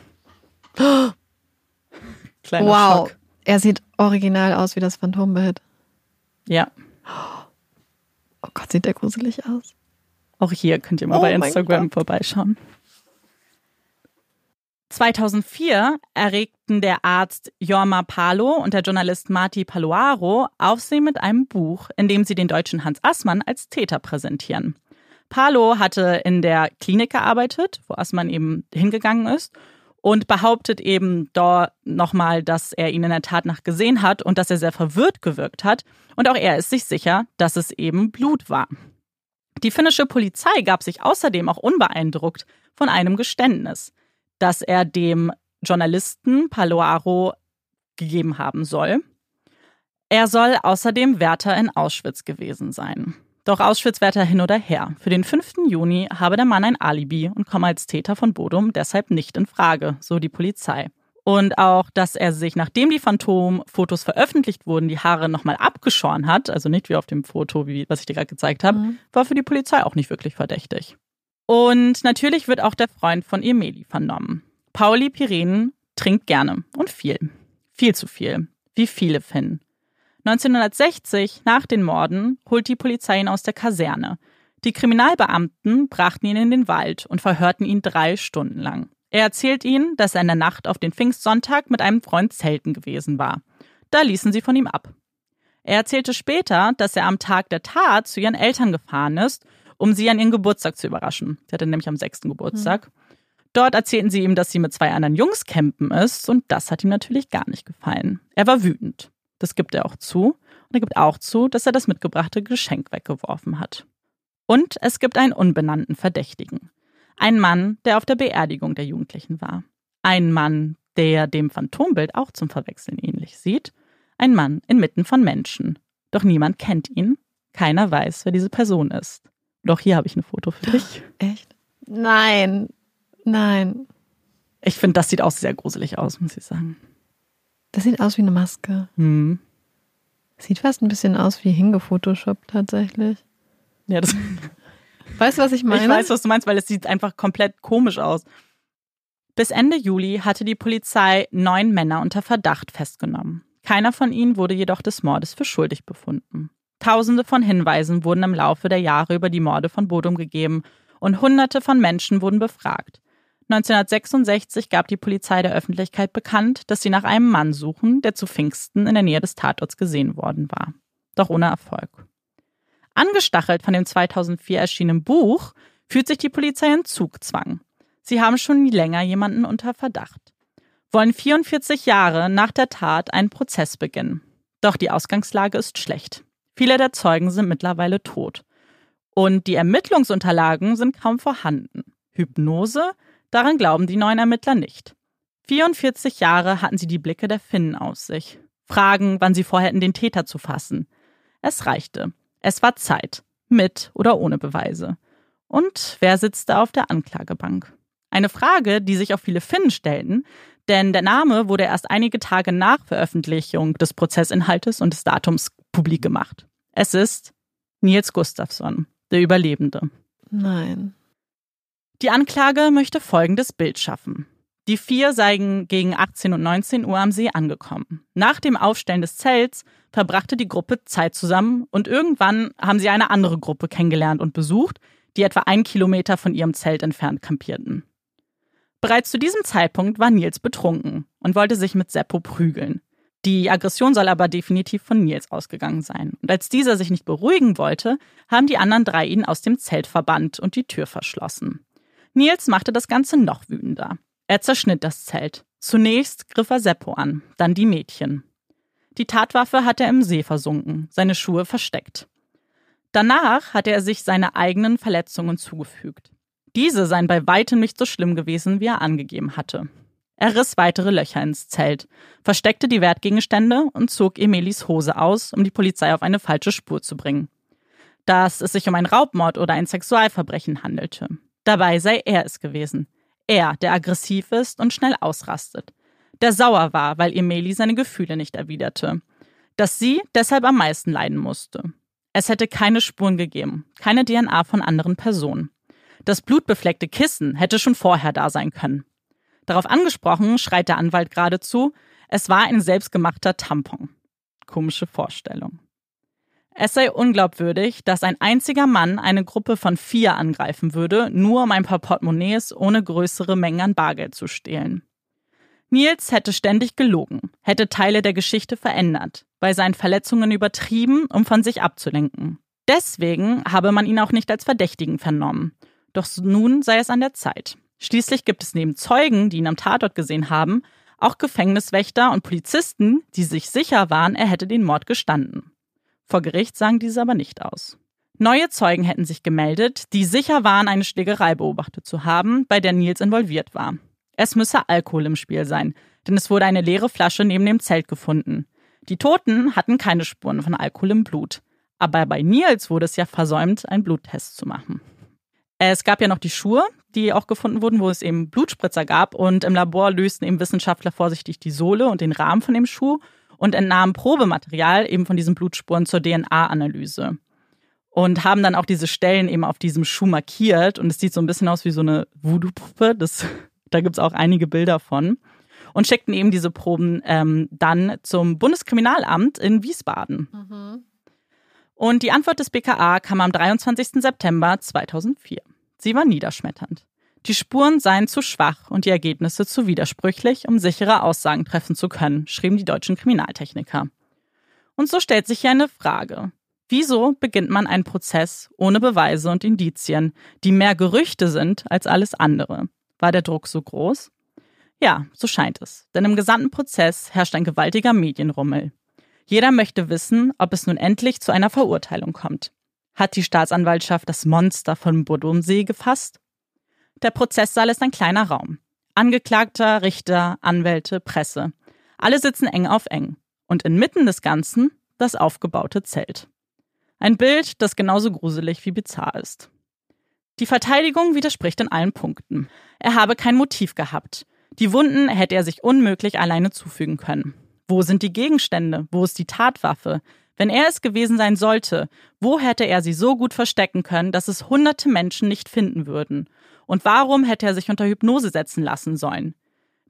B: Kleiner wow. Schock. Er sieht original aus wie das Phantombild.
A: Ja.
B: Oh Gott, sieht der gruselig aus.
A: Auch hier könnt ihr mal oh bei Instagram vorbeischauen. 2004 erregten der Arzt Jorma Palo und der Journalist Marti Paloaro Aufsehen mit einem Buch, in dem sie den deutschen Hans Assmann als Täter präsentieren. Palo hatte in der Klinik gearbeitet, wo Assmann eben hingegangen ist und behauptet eben dort nochmal, dass er ihn in der Tat nach gesehen hat und dass er sehr verwirrt gewirkt hat. Und auch er ist sich sicher, dass es eben Blut war. Die finnische Polizei gab sich außerdem auch unbeeindruckt von einem Geständnis, das er dem Journalisten Paloaro gegeben haben soll. Er soll außerdem Wärter in Auschwitz gewesen sein. Doch Auschwitz werte hin oder her. Für den 5. Juni habe der Mann ein Alibi und komme als Täter von Bodum deshalb nicht in Frage, so die Polizei. Und auch, dass er sich, nachdem die Phantom-Fotos veröffentlicht wurden, die Haare nochmal abgeschoren hat, also nicht wie auf dem Foto, wie, was ich dir gerade gezeigt habe, mhm. war für die Polizei auch nicht wirklich verdächtig. Und natürlich wird auch der Freund von Emeli vernommen. Pauli Pirenen trinkt gerne und viel. Viel zu viel. Wie viele Finnen. 1960, nach den Morden, holt die Polizei ihn aus der Kaserne. Die Kriminalbeamten brachten ihn in den Wald und verhörten ihn drei Stunden lang. Er erzählt ihnen, dass er in der Nacht auf den Pfingstsonntag mit einem Freund zelten gewesen war. Da ließen sie von ihm ab. Er erzählte später, dass er am Tag der Tat zu ihren Eltern gefahren ist, um sie an ihren Geburtstag zu überraschen. Sie hatte nämlich am sechsten Geburtstag. Mhm. Dort erzählten sie ihm, dass sie mit zwei anderen Jungs campen ist und das hat ihm natürlich gar nicht gefallen. Er war wütend. Das gibt er auch zu. Und er gibt auch zu, dass er das mitgebrachte Geschenk weggeworfen hat. Und es gibt einen unbenannten Verdächtigen. Ein Mann, der auf der Beerdigung der Jugendlichen war. Ein Mann, der dem Phantombild auch zum Verwechseln ähnlich sieht. Ein Mann inmitten von Menschen. Doch niemand kennt ihn. Keiner weiß, wer diese Person ist. Doch hier habe ich ein Foto für dich.
B: Echt? Nein. Nein.
A: Ich finde, das sieht auch sehr gruselig aus, muss ich sagen.
B: Das sieht aus wie eine Maske.
A: Hm.
B: Sieht fast ein bisschen aus wie hingefotoshoppt tatsächlich.
A: Ja, das.
B: Weißt du, was ich meine?
A: Ich weiß, was du meinst, weil es sieht einfach komplett komisch aus. Bis Ende Juli hatte die Polizei neun Männer unter Verdacht festgenommen. Keiner von ihnen wurde jedoch des Mordes für schuldig befunden. Tausende von Hinweisen wurden im Laufe der Jahre über die Morde von Bodum gegeben und Hunderte von Menschen wurden befragt. 1966 gab die Polizei der Öffentlichkeit bekannt, dass sie nach einem Mann suchen, der zu Pfingsten in der Nähe des Tatorts gesehen worden war. Doch ohne Erfolg. Angestachelt von dem 2004 erschienenen Buch fühlt sich die Polizei in Zugzwang. Sie haben schon länger jemanden unter Verdacht. Wollen 44 Jahre nach der Tat einen Prozess beginnen. Doch die Ausgangslage ist schlecht. Viele der Zeugen sind mittlerweile tot. Und die Ermittlungsunterlagen sind kaum vorhanden. Hypnose, daran glauben die neuen Ermittler nicht. 44 Jahre hatten sie die Blicke der Finnen aus sich. Fragen, wann sie vorhätten, den Täter zu fassen. Es reichte. Es war Zeit. Mit oder ohne Beweise. Und wer sitzte auf der Anklagebank? Eine Frage, die sich auch viele Finnen stellten, denn der Name wurde erst einige Tage nach Veröffentlichung des Prozessinhaltes und des Datums publik gemacht. Es ist Nils Gustafsson, der Überlebende.
B: Nein.
A: Die Anklage möchte folgendes Bild schaffen. Die vier seien gegen 18 und 19 Uhr am See angekommen. Nach dem Aufstellen des Zelts verbrachte die Gruppe Zeit zusammen und irgendwann haben sie eine andere Gruppe kennengelernt und besucht, die etwa einen Kilometer von ihrem Zelt entfernt kampierten. Bereits zu diesem Zeitpunkt war Nils betrunken und wollte sich mit Seppo prügeln. Die Aggression soll aber definitiv von Nils ausgegangen sein. Und als dieser sich nicht beruhigen wollte, haben die anderen drei ihn aus dem Zelt verbannt und die Tür verschlossen. Nils machte das Ganze noch wütender. Er zerschnitt das Zelt. Zunächst griff er Seppo an, dann die Mädchen. Die Tatwaffe hat er im See versunken, seine Schuhe versteckt. Danach hatte er sich seine eigenen Verletzungen zugefügt. Diese seien bei weitem nicht so schlimm gewesen, wie er angegeben hatte. Er riss weitere Löcher ins Zelt, versteckte die Wertgegenstände und zog Emilis Hose aus, um die Polizei auf eine falsche Spur zu bringen. Dass es sich um einen Raubmord oder ein Sexualverbrechen handelte. Dabei sei er es gewesen. Er, der aggressiv ist und schnell ausrastet. Der sauer war, weil Emeli seine Gefühle nicht erwiderte. Dass sie deshalb am meisten leiden musste. Es hätte keine Spuren gegeben, keine DNA von anderen Personen. Das blutbefleckte Kissen hätte schon vorher da sein können. Darauf angesprochen schreit der Anwalt geradezu, es war ein selbstgemachter Tampon. Komische Vorstellung. Es sei unglaubwürdig, dass ein einziger Mann eine Gruppe von vier angreifen würde, nur um ein paar Portemonnaies ohne größere Mengen an Bargeld zu stehlen. Nils hätte ständig gelogen, hätte Teile der Geschichte verändert, bei seinen Verletzungen übertrieben, um von sich abzulenken. Deswegen habe man ihn auch nicht als Verdächtigen vernommen. Doch nun sei es an der Zeit. Schließlich gibt es neben Zeugen, die ihn am Tatort gesehen haben, auch Gefängniswächter und Polizisten, die sich sicher waren, er hätte den Mord gestanden. Vor Gericht sagen diese aber nicht aus. Neue Zeugen hätten sich gemeldet, die sicher waren, eine Schlägerei beobachtet zu haben, bei der Nils involviert war. Es müsse Alkohol im Spiel sein, denn es wurde eine leere Flasche neben dem Zelt gefunden. Die Toten hatten keine Spuren von Alkohol im Blut. Aber bei Nils wurde es ja versäumt, einen Bluttest zu machen. Es gab ja noch die Schuhe, die auch gefunden wurden, wo es eben Blutspritzer gab. Und im Labor lösten eben Wissenschaftler vorsichtig die Sohle und den Rahmen von dem Schuh und entnahmen Probematerial eben von diesen Blutspuren zur DNA-Analyse. Und haben dann auch diese Stellen eben auf diesem Schuh markiert. Und es sieht so ein bisschen aus wie so eine Voodoo-Puppe. da gibt es auch einige Bilder von. Und schickten eben diese Proben ähm, dann zum Bundeskriminalamt in Wiesbaden. Mhm. Und die Antwort des BKA kam am 23. September 2004. Sie war niederschmetternd. Die Spuren seien zu schwach und die Ergebnisse zu widersprüchlich, um sichere Aussagen treffen zu können, schrieben die deutschen Kriminaltechniker. Und so stellt sich hier eine Frage. Wieso beginnt man einen Prozess ohne Beweise und Indizien, die mehr Gerüchte sind als alles andere? War der Druck so groß? Ja, so scheint es. Denn im gesamten Prozess herrscht ein gewaltiger Medienrummel. Jeder möchte wissen, ob es nun endlich zu einer Verurteilung kommt. Hat die Staatsanwaltschaft das Monster von Bodumsee gefasst? Der Prozesssaal ist ein kleiner Raum. Angeklagter, Richter, Anwälte, Presse. Alle sitzen eng auf eng. Und inmitten des Ganzen das aufgebaute Zelt. Ein Bild, das genauso gruselig wie bizarr ist. Die Verteidigung widerspricht in allen Punkten. Er habe kein Motiv gehabt. Die Wunden hätte er sich unmöglich alleine zufügen können. Wo sind die Gegenstände? Wo ist die Tatwaffe? Wenn er es gewesen sein sollte, wo hätte er sie so gut verstecken können, dass es hunderte Menschen nicht finden würden? Und warum hätte er sich unter Hypnose setzen lassen sollen?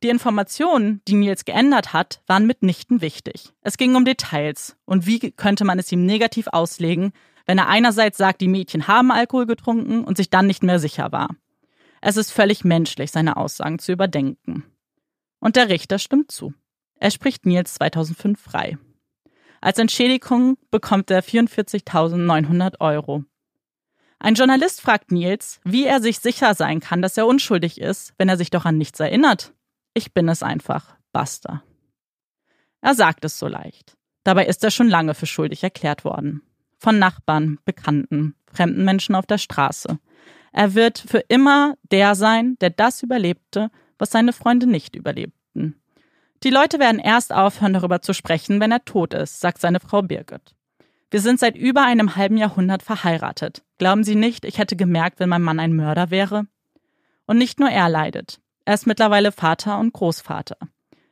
A: Die Informationen, die Nils geändert hat, waren mitnichten wichtig. Es ging um Details und wie könnte man es ihm negativ auslegen, wenn er einerseits sagt, die Mädchen haben Alkohol getrunken und sich dann nicht mehr sicher war. Es ist völlig menschlich, seine Aussagen zu überdenken. Und der Richter stimmt zu. Er spricht Nils 2005 frei. Als Entschädigung bekommt er 44.900 Euro. Ein Journalist fragt Nils, wie er sich sicher sein kann, dass er unschuldig ist, wenn er sich doch an nichts erinnert. Ich bin es einfach, basta. Er sagt es so leicht. Dabei ist er schon lange für schuldig erklärt worden. Von Nachbarn, Bekannten, fremden Menschen auf der Straße. Er wird für immer der sein, der das überlebte, was seine Freunde nicht überlebten. Die Leute werden erst aufhören, darüber zu sprechen, wenn er tot ist, sagt seine Frau Birgit. Wir sind seit über einem halben Jahrhundert verheiratet. Glauben Sie nicht, ich hätte gemerkt, wenn mein Mann ein Mörder wäre? Und nicht nur er leidet. Er ist mittlerweile Vater und Großvater.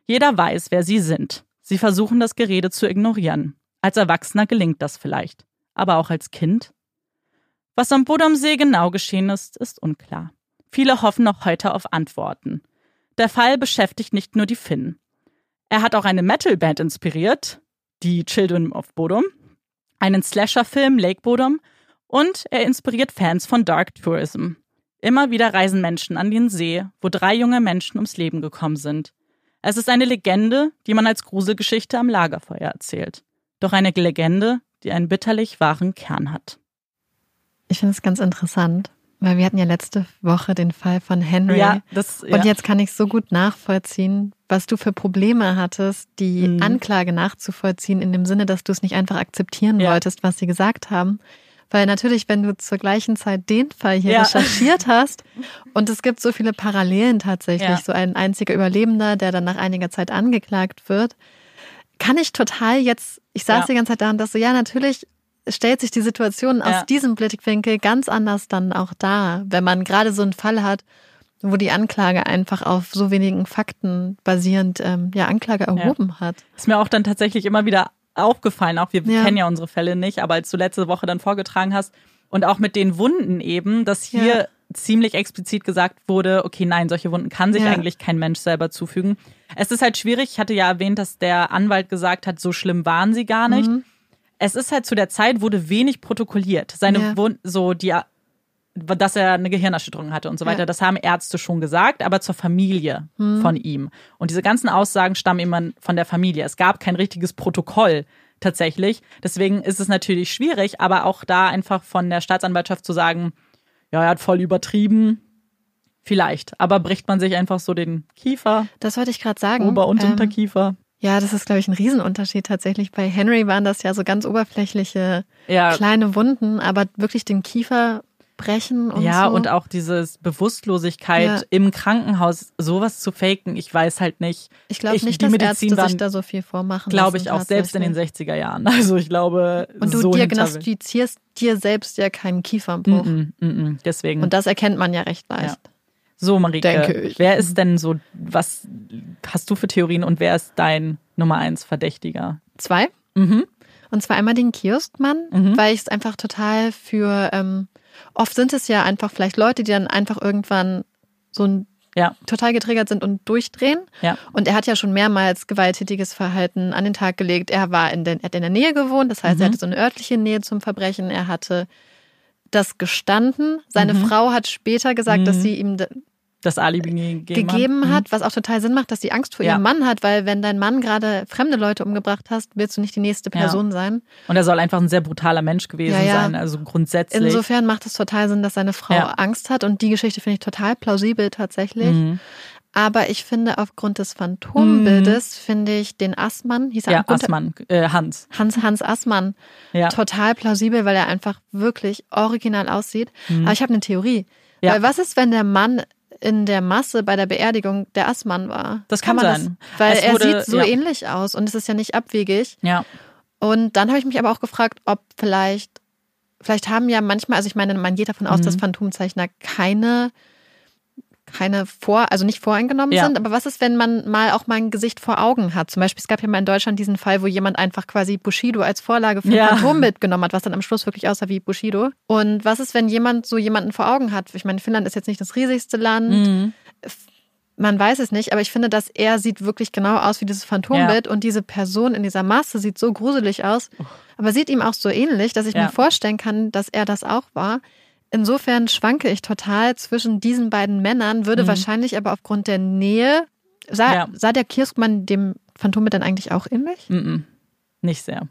A: Jeder weiß, wer sie sind. Sie versuchen das Gerede zu ignorieren. Als Erwachsener gelingt das vielleicht. Aber auch als Kind? Was am Bodomsee genau geschehen ist, ist unklar. Viele hoffen noch heute auf Antworten. Der Fall beschäftigt nicht nur die Finnen. Er hat auch eine Metalband inspiriert, die Children of Bodom, einen Slasher-Film Lake Bodom und er inspiriert Fans von Dark Tourism. Immer wieder reisen Menschen an den See, wo drei junge Menschen ums Leben gekommen sind. Es ist eine Legende, die man als Gruselgeschichte am Lagerfeuer erzählt. Doch eine Legende, die einen bitterlich wahren Kern hat.
B: Ich finde es ganz interessant, weil wir hatten ja letzte Woche den Fall von Henry. Ja, das, ja. Und jetzt kann ich so gut nachvollziehen, was du für Probleme hattest, die mhm. Anklage nachzuvollziehen, in dem Sinne, dass du es nicht einfach akzeptieren ja. wolltest, was sie gesagt haben. Weil natürlich, wenn du zur gleichen Zeit den Fall hier ja. recherchiert hast und es gibt so viele Parallelen tatsächlich, ja. so ein einziger Überlebender, der dann nach einiger Zeit angeklagt wird, kann ich total jetzt, ich saß ja. die ganze Zeit da und dachte so, ja, natürlich stellt sich die Situation aus diesem Blickwinkel ganz anders dann auch dar, wenn man gerade so einen Fall hat, wo die Anklage einfach auf so wenigen Fakten basierend ähm, ja Anklage erhoben ja. hat.
A: Ist mir auch dann tatsächlich immer wieder aufgefallen, auch wir ja. kennen ja unsere Fälle nicht, aber als du letzte Woche dann vorgetragen hast und auch mit den Wunden eben, dass hier ja. ziemlich explizit gesagt wurde, okay, nein, solche Wunden kann sich ja. eigentlich kein Mensch selber zufügen. Es ist halt schwierig, ich hatte ja erwähnt, dass der Anwalt gesagt hat, so schlimm waren sie gar nicht. Mhm. Es ist halt zu der Zeit wurde wenig protokolliert. Seine Wunden, so die dass er eine Gehirnerschütterung hatte und so weiter. Ja. Das haben Ärzte schon gesagt, aber zur Familie hm. von ihm. Und diese ganzen Aussagen stammen immer von der Familie. Es gab kein richtiges Protokoll tatsächlich. Deswegen ist es natürlich schwierig, aber auch da einfach von der Staatsanwaltschaft zu sagen, ja, er hat voll übertrieben. Vielleicht. Aber bricht man sich einfach so den Kiefer.
B: Das wollte ich gerade sagen.
A: Ober- und ähm, Unterkiefer.
B: Ja, das ist, glaube ich, ein Riesenunterschied tatsächlich. Bei Henry waren das ja so ganz oberflächliche ja. kleine Wunden, aber wirklich den Kiefer brechen und
A: ja,
B: so.
A: und auch diese Bewusstlosigkeit ja. im Krankenhaus, sowas zu faken, ich weiß halt nicht.
B: Ich glaube nicht, dass Medizin Ärzte waren, sich da so viel vormachen
A: Glaube ich auch, selbst in den 60er Jahren. Also ich glaube,
B: Und du
A: so
B: diagnostizierst dir selbst ja keinen Kiefernbruch.
A: Mm -mm, mm deswegen.
B: Und das erkennt man ja recht leicht. Ja.
A: So, Marike, Denke ich. wer ist denn so, was hast du für Theorien und wer ist dein Nummer eins Verdächtiger?
B: Zwei.
A: Mhm.
B: Und zwar einmal den Kioskmann, mhm. weil ich es einfach total für ähm, oft sind es ja einfach vielleicht Leute, die dann einfach irgendwann so ein ja. total getriggert sind und durchdrehen.
A: Ja.
B: Und er hat ja schon mehrmals gewalttätiges Verhalten an den Tag gelegt. Er war in, den, er hat in der Nähe gewohnt, das heißt, mhm. er hatte so eine örtliche Nähe zum Verbrechen. Er hatte das gestanden. Seine mhm. Frau hat später gesagt, mhm. dass sie ihm
A: das Alibi gegeben,
B: gegeben hat, mhm. was auch total Sinn macht, dass sie Angst vor ja. ihrem Mann hat, weil wenn dein Mann gerade fremde Leute umgebracht hast, willst du nicht die nächste Person ja. sein.
A: Und er soll einfach ein sehr brutaler Mensch gewesen ja, sein, also grundsätzlich.
B: Insofern macht es total Sinn, dass seine Frau Angst hat und die Geschichte finde ich total plausibel tatsächlich. Mhm. Aber ich finde, aufgrund des Phantombildes mhm. finde ich den Assmann,
A: hieß er ja, Assmann, äh, Hans.
B: Hans, Hans Assmann, ja. total plausibel, weil er einfach wirklich original aussieht. Mhm. Aber ich habe eine Theorie. Ja. Weil was ist, wenn der Mann in der Masse bei der Beerdigung der Assmann war.
A: Das kann, kann man sein.
B: Das, weil es er wurde, sieht so ja. ähnlich aus und es ist ja nicht abwegig.
A: Ja.
B: Und dann habe ich mich aber auch gefragt, ob vielleicht, vielleicht haben ja manchmal, also ich meine, man geht davon aus, mhm. dass Phantomzeichner keine keine vor, also nicht voreingenommen ja. sind. Aber was ist, wenn man mal auch mal ein Gesicht vor Augen hat? Zum Beispiel, es gab ja mal in Deutschland diesen Fall, wo jemand einfach quasi Bushido als Vorlage für ein ja. Phantombild genommen hat, was dann am Schluss wirklich aussah wie Bushido. Und was ist, wenn jemand so jemanden vor Augen hat? Ich meine, Finnland ist jetzt nicht das riesigste Land. Mhm. Man weiß es nicht, aber ich finde, dass er sieht wirklich genau aus wie dieses Phantombild ja. und diese Person in dieser Masse sieht so gruselig aus, aber sieht ihm auch so ähnlich, dass ich mir vorstellen kann, dass er das auch war. Insofern schwanke ich total zwischen diesen beiden Männern, würde mhm. wahrscheinlich aber aufgrund der Nähe. Sah, ja. sah der Kirskmann dem Phantombild dann eigentlich auch ähnlich?
A: Mhm. Nicht sehr.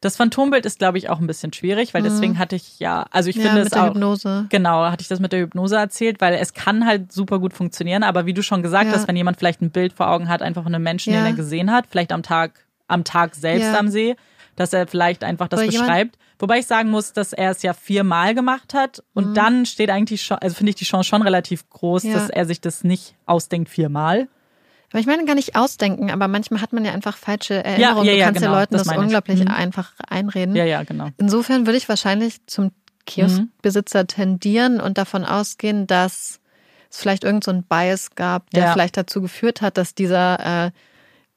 A: Das Phantombild ist, glaube ich, auch ein bisschen schwierig, weil mhm. deswegen hatte ich ja, also ich ja, finde
B: mit
A: es der auch.
B: Hypnose.
A: Genau, hatte ich das mit der Hypnose erzählt, weil es kann halt super gut funktionieren, aber wie du schon gesagt ja. hast, wenn jemand vielleicht ein Bild vor Augen hat, einfach von einem Menschen, ja. den er gesehen hat, vielleicht am Tag, am Tag selbst am See, dass er vielleicht einfach das Oder beschreibt. Wobei ich sagen muss, dass er es ja viermal gemacht hat und mhm. dann steht eigentlich schon, also finde ich die Chance schon relativ groß, ja. dass er sich das nicht ausdenkt viermal.
B: Aber ich meine gar nicht ausdenken, aber manchmal hat man ja einfach falsche Erinnerungen. Ja, ja, ja, du kannst genau, ja Leuten das, das unglaublich mhm. einfach einreden.
A: Ja, ja, genau.
B: Insofern würde ich wahrscheinlich zum Kioskbesitzer mhm. tendieren und davon ausgehen, dass es vielleicht irgend so ein Bias gab, der ja. vielleicht dazu geführt hat, dass dieser äh,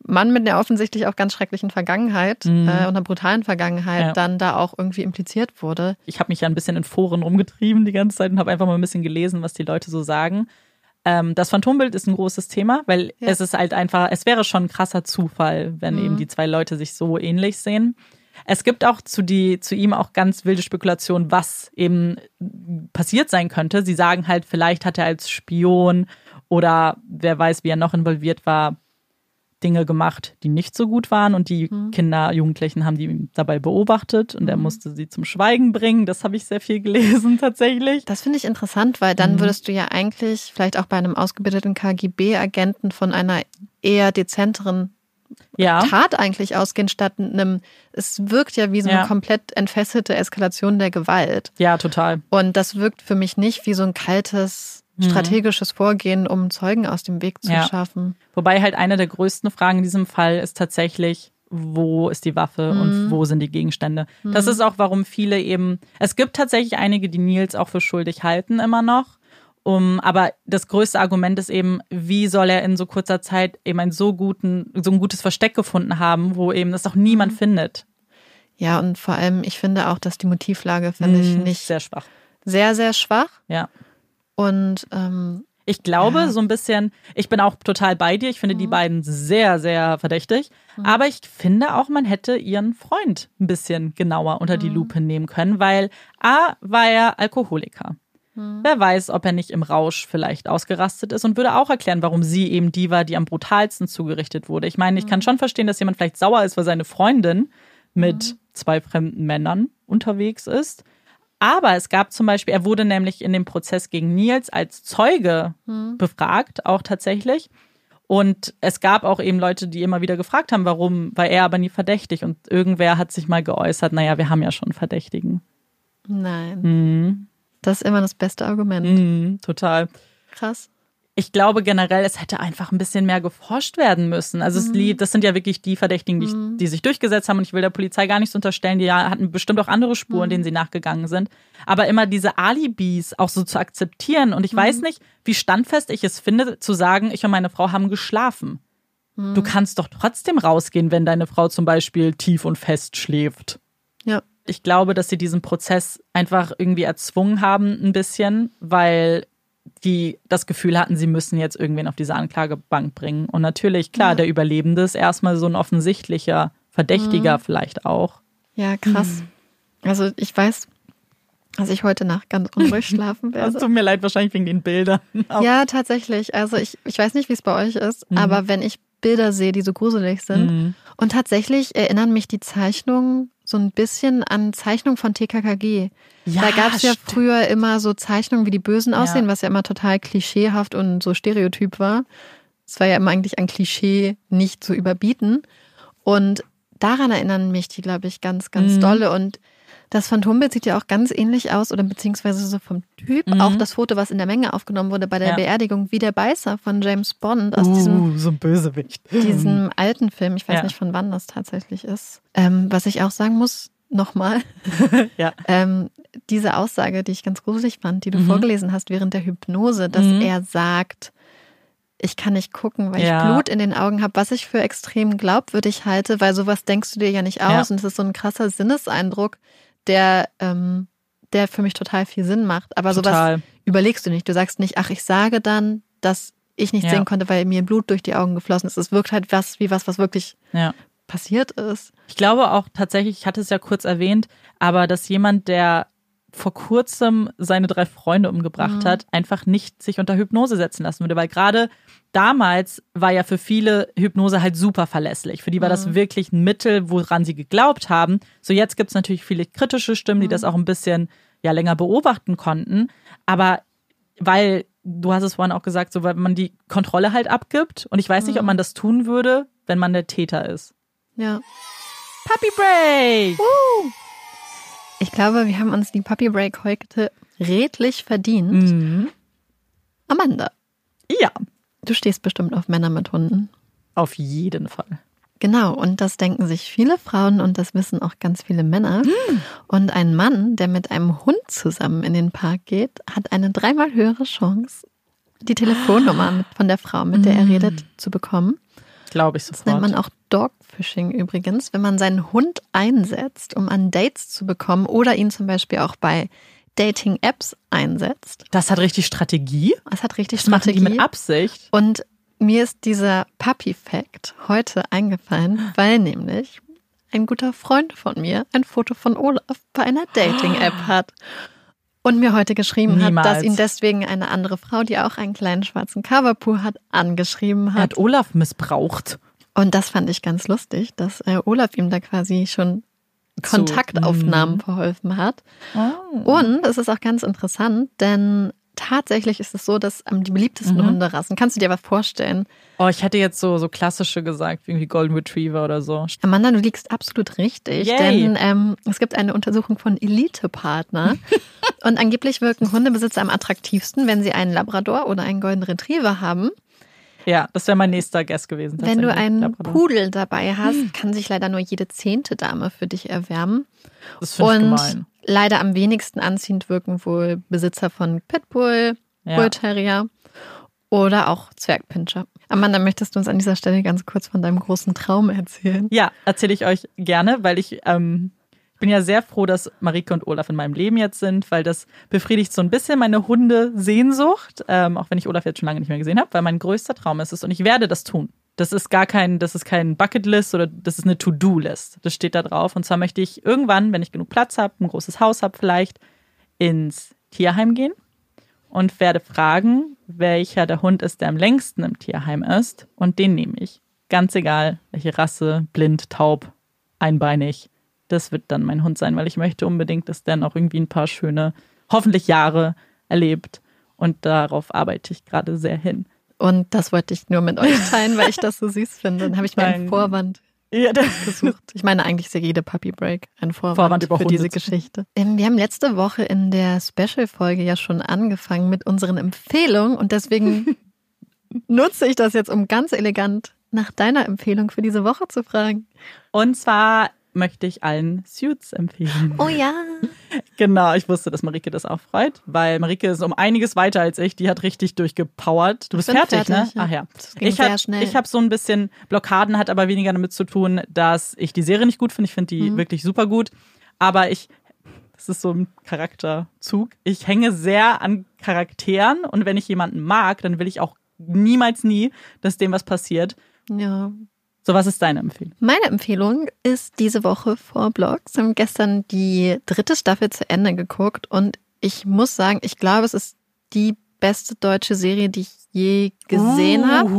B: Mann mit einer offensichtlich auch ganz schrecklichen Vergangenheit mhm. äh, und einer brutalen Vergangenheit ja. dann da auch irgendwie impliziert wurde.
A: Ich habe mich ja ein bisschen in Foren rumgetrieben die ganze Zeit und habe einfach mal ein bisschen gelesen, was die Leute so sagen. Ähm, das Phantombild ist ein großes Thema, weil ja. es ist halt einfach, es wäre schon ein krasser Zufall, wenn mhm. eben die zwei Leute sich so ähnlich sehen. Es gibt auch zu, die, zu ihm auch ganz wilde Spekulationen, was eben passiert sein könnte. Sie sagen halt, vielleicht hat er als Spion oder wer weiß, wie er noch involviert war, Dinge gemacht, die nicht so gut waren und die mhm. Kinder, Jugendlichen haben die dabei beobachtet und mhm. er musste sie zum Schweigen bringen. Das habe ich sehr viel gelesen tatsächlich.
B: Das finde ich interessant, weil dann mhm. würdest du ja eigentlich vielleicht auch bei einem ausgebildeten KGB-Agenten von einer eher dezenteren ja. Tat eigentlich ausgehen, statt einem, es wirkt ja wie so eine ja. komplett entfesselte Eskalation der Gewalt.
A: Ja, total.
B: Und das wirkt für mich nicht wie so ein kaltes. Strategisches Vorgehen, um Zeugen aus dem Weg zu ja. schaffen.
A: Wobei halt eine der größten Fragen in diesem Fall ist tatsächlich, wo ist die Waffe mhm. und wo sind die Gegenstände. Mhm. Das ist auch, warum viele eben, es gibt tatsächlich einige, die Nils auch für schuldig halten immer noch. Um, aber das größte Argument ist eben, wie soll er in so kurzer Zeit eben ein so guten, so ein gutes Versteck gefunden haben, wo eben das auch niemand mhm. findet.
B: Ja, und vor allem, ich finde auch, dass die Motivlage, finde ich, mhm. nicht
A: sehr schwach.
B: Sehr, sehr schwach.
A: Ja.
B: Und ähm,
A: ich glaube, ja. so ein bisschen, ich bin auch total bei dir. Ich finde mhm. die beiden sehr, sehr verdächtig. Mhm. Aber ich finde auch, man hätte ihren Freund ein bisschen genauer unter die mhm. Lupe nehmen können, weil A war er Alkoholiker. Mhm. Wer weiß, ob er nicht im Rausch vielleicht ausgerastet ist und würde auch erklären, warum sie eben die war, die am brutalsten zugerichtet wurde. Ich meine, ich kann mhm. schon verstehen, dass jemand vielleicht sauer ist, weil seine Freundin mit mhm. zwei fremden Männern unterwegs ist. Aber es gab zum Beispiel, er wurde nämlich in dem Prozess gegen Nils als Zeuge hm. befragt, auch tatsächlich. Und es gab auch eben Leute, die immer wieder gefragt haben, warum, war er aber nie verdächtig. Und irgendwer hat sich mal geäußert, naja, wir haben ja schon Verdächtigen.
B: Nein. Mhm. Das ist immer das beste Argument.
A: Mhm, total.
B: Krass
A: ich glaube generell, es hätte einfach ein bisschen mehr geforscht werden müssen. Also mhm. es, das sind ja wirklich die Verdächtigen, die, mhm. die, sich durchgesetzt haben. Und ich will der Polizei gar nichts unterstellen. Die hatten bestimmt auch andere Spuren, mhm. denen sie nachgegangen sind. Aber immer diese Alibis auch so zu akzeptieren. Und ich weiß mhm. nicht, wie standfest ich es finde, zu sagen, ich und meine Frau haben geschlafen. Mhm. Du kannst doch trotzdem rausgehen, wenn deine Frau zum Beispiel tief und fest schläft.
B: Ja.
A: Ich glaube, dass sie diesen Prozess einfach irgendwie erzwungen haben, ein bisschen, weil die das Gefühl hatten, sie müssen jetzt irgendwen auf diese Anklagebank bringen. Und natürlich, klar, ja. der Überlebende ist erstmal so ein offensichtlicher Verdächtiger mhm. vielleicht auch.
B: Ja, krass. Mhm. Also ich weiß, dass ich heute Nacht ganz unruhig schlafen werde.
A: Es tut mir leid, wahrscheinlich wegen den Bildern.
B: ja, tatsächlich. Also ich, ich weiß nicht, wie es bei euch ist, mhm. aber wenn ich Bilder sehe, die so gruselig sind, mhm. und tatsächlich erinnern mich die Zeichnungen so ein bisschen an Zeichnungen von TKKG. Ja, da gab es ja früher immer so Zeichnungen, wie die Bösen aussehen, ja. was ja immer total klischeehaft und so stereotyp war. Es war ja immer eigentlich ein Klischee, nicht zu überbieten. Und daran erinnern mich die, glaube ich, ganz, ganz mhm. dolle. Und das Phantombild sieht ja auch ganz ähnlich aus oder beziehungsweise so vom Typ. Mhm. Auch das Foto, was in der Menge aufgenommen wurde bei der ja. Beerdigung, wie der Beißer von James Bond aus uh, diesem,
A: so ein Bösewicht.
B: diesem alten Film. Ich weiß ja. nicht, von wann das tatsächlich ist. Ähm, was ich auch sagen muss, nochmal.
A: ja.
B: ähm, diese Aussage, die ich ganz gruselig fand, die du mhm. vorgelesen hast während der Hypnose, dass mhm. er sagt, ich kann nicht gucken, weil ja. ich Blut in den Augen habe, was ich für extrem glaubwürdig halte, weil sowas denkst du dir ja nicht aus. Ja. Und es ist so ein krasser Sinneseindruck, der, ähm, der für mich total viel Sinn macht. Aber total. sowas überlegst du nicht. Du sagst nicht, ach, ich sage dann, dass ich nicht ja. sehen konnte, weil mir Blut durch die Augen geflossen ist. Es wirkt halt was wie was, was wirklich passiert ist.
A: Ich glaube auch tatsächlich, ich hatte es ja kurz erwähnt, aber dass jemand, der vor kurzem seine drei Freunde umgebracht mhm. hat, einfach nicht sich unter Hypnose setzen lassen würde. Weil gerade damals war ja für viele Hypnose halt super verlässlich. Für die war mhm. das wirklich ein Mittel, woran sie geglaubt haben. So jetzt gibt es natürlich viele kritische Stimmen, mhm. die das auch ein bisschen ja länger beobachten konnten. Aber weil, du hast es vorhin auch gesagt, so weil man die Kontrolle halt abgibt. Und ich weiß nicht, ob mhm. man das tun würde, wenn man der Täter ist.
B: Ja.
A: Puppy Break! Uh.
B: Ich glaube, wir haben uns die Puppy Break heute redlich verdient. Mhm. Amanda.
A: Ja.
B: Du stehst bestimmt auf Männer mit Hunden.
A: Auf jeden Fall.
B: Genau, und das denken sich viele Frauen und das wissen auch ganz viele Männer. Mhm. Und ein Mann, der mit einem Hund zusammen in den Park geht, hat eine dreimal höhere Chance, die Telefonnummer von der Frau, mit der er mhm. redet, zu bekommen.
A: Glaube ich sofort.
B: Das nennt man auch Dogfishing übrigens, wenn man seinen Hund einsetzt, um an Dates zu bekommen oder ihn zum Beispiel auch bei Dating-Apps einsetzt.
A: Das hat richtig Strategie.
B: Das hat richtig
A: das
B: Strategie.
A: Machen die mit Absicht.
B: Und mir ist dieser Puppy-Fact heute eingefallen, weil nämlich ein guter Freund von mir ein Foto von Olaf bei einer Dating-App hat und mir heute geschrieben Niemals. hat, dass ihn deswegen eine andere Frau, die auch einen kleinen schwarzen Coverpoo hat, angeschrieben hat. Er
A: hat Olaf missbraucht.
B: Und das fand ich ganz lustig, dass äh, Olaf ihm da quasi schon Kontaktaufnahmen so, verholfen hat. Oh. Und es ist auch ganz interessant, denn tatsächlich ist es so, dass ähm, die beliebtesten mhm. Hunderassen, kannst du dir was vorstellen?
A: Oh, ich hätte jetzt so, so klassische gesagt, wie Golden Retriever oder so.
B: Amanda, du liegst absolut richtig, Yay. denn ähm, es gibt eine Untersuchung von Elite-Partner und angeblich wirken Hundebesitzer am attraktivsten, wenn sie einen Labrador oder einen Golden Retriever haben.
A: Ja, das wäre mein nächster Guest gewesen.
B: Wenn du einen. Pudel dabei hast, hm. kann sich leider nur jede zehnte Dame für dich erwärmen.
A: Das finde ich gemein
B: leider am wenigsten anziehend wirken wohl Besitzer von Pitbull, ja. Bull Terrier oder auch Zwergpinscher. Amanda, möchtest du uns an dieser Stelle ganz kurz von deinem großen Traum erzählen?
A: Ja, erzähle ich euch gerne, weil ich ähm, bin ja sehr froh, dass Marike und Olaf in meinem Leben jetzt sind, weil das befriedigt so ein bisschen meine Hundesehnsucht, ähm, auch wenn ich Olaf jetzt schon lange nicht mehr gesehen habe, weil mein größter Traum ist es und ich werde das tun. Das ist gar kein, das ist kein Bucketlist oder das ist eine To-Do-List. Das steht da drauf. Und zwar möchte ich irgendwann, wenn ich genug Platz habe, ein großes Haus habe vielleicht, ins Tierheim gehen und werde fragen, welcher der Hund ist, der am längsten im Tierheim ist. Und den nehme ich. Ganz egal, welche Rasse, blind, taub, einbeinig. Das wird dann mein Hund sein, weil ich möchte unbedingt, dass der noch irgendwie ein paar schöne, hoffentlich Jahre erlebt. Und darauf arbeite ich gerade sehr hin.
B: Und das wollte ich nur mit euch teilen, weil ich das so süß finde. Dann habe ich mir einen Vorwand ja, gesucht. Ich meine, eigentlich ist ja jede Puppy Break ein Vorwand, Vorwand für diese Geschichte. Ähm, wir haben letzte Woche in der Special-Folge ja schon angefangen mit unseren Empfehlungen und deswegen nutze ich das jetzt, um ganz elegant nach deiner Empfehlung für diese Woche zu fragen.
A: Und zwar möchte ich allen Suits empfehlen.
B: Oh ja.
A: Genau, ich wusste, dass Marike das auch freut, weil Marike ist um einiges weiter als ich. Die hat richtig durchgepowert. Du bist fertig, fertig, ne?
B: Ja.
A: Ach ja.
B: ich habe
A: hab so ein bisschen Blockaden, hat aber weniger damit zu tun, dass ich die Serie nicht gut finde. Ich finde die mhm. wirklich super gut. Aber ich, das ist so ein Charakterzug. Ich hänge sehr an Charakteren und wenn ich jemanden mag, dann will ich auch niemals nie, dass dem was passiert.
B: Ja.
A: So, was ist deine Empfehlung?
B: Meine Empfehlung ist diese Woche vor Blogs. Wir haben gestern die dritte Staffel zu Ende geguckt und ich muss sagen, ich glaube, es ist die beste deutsche Serie, die ich je gesehen uh. habe.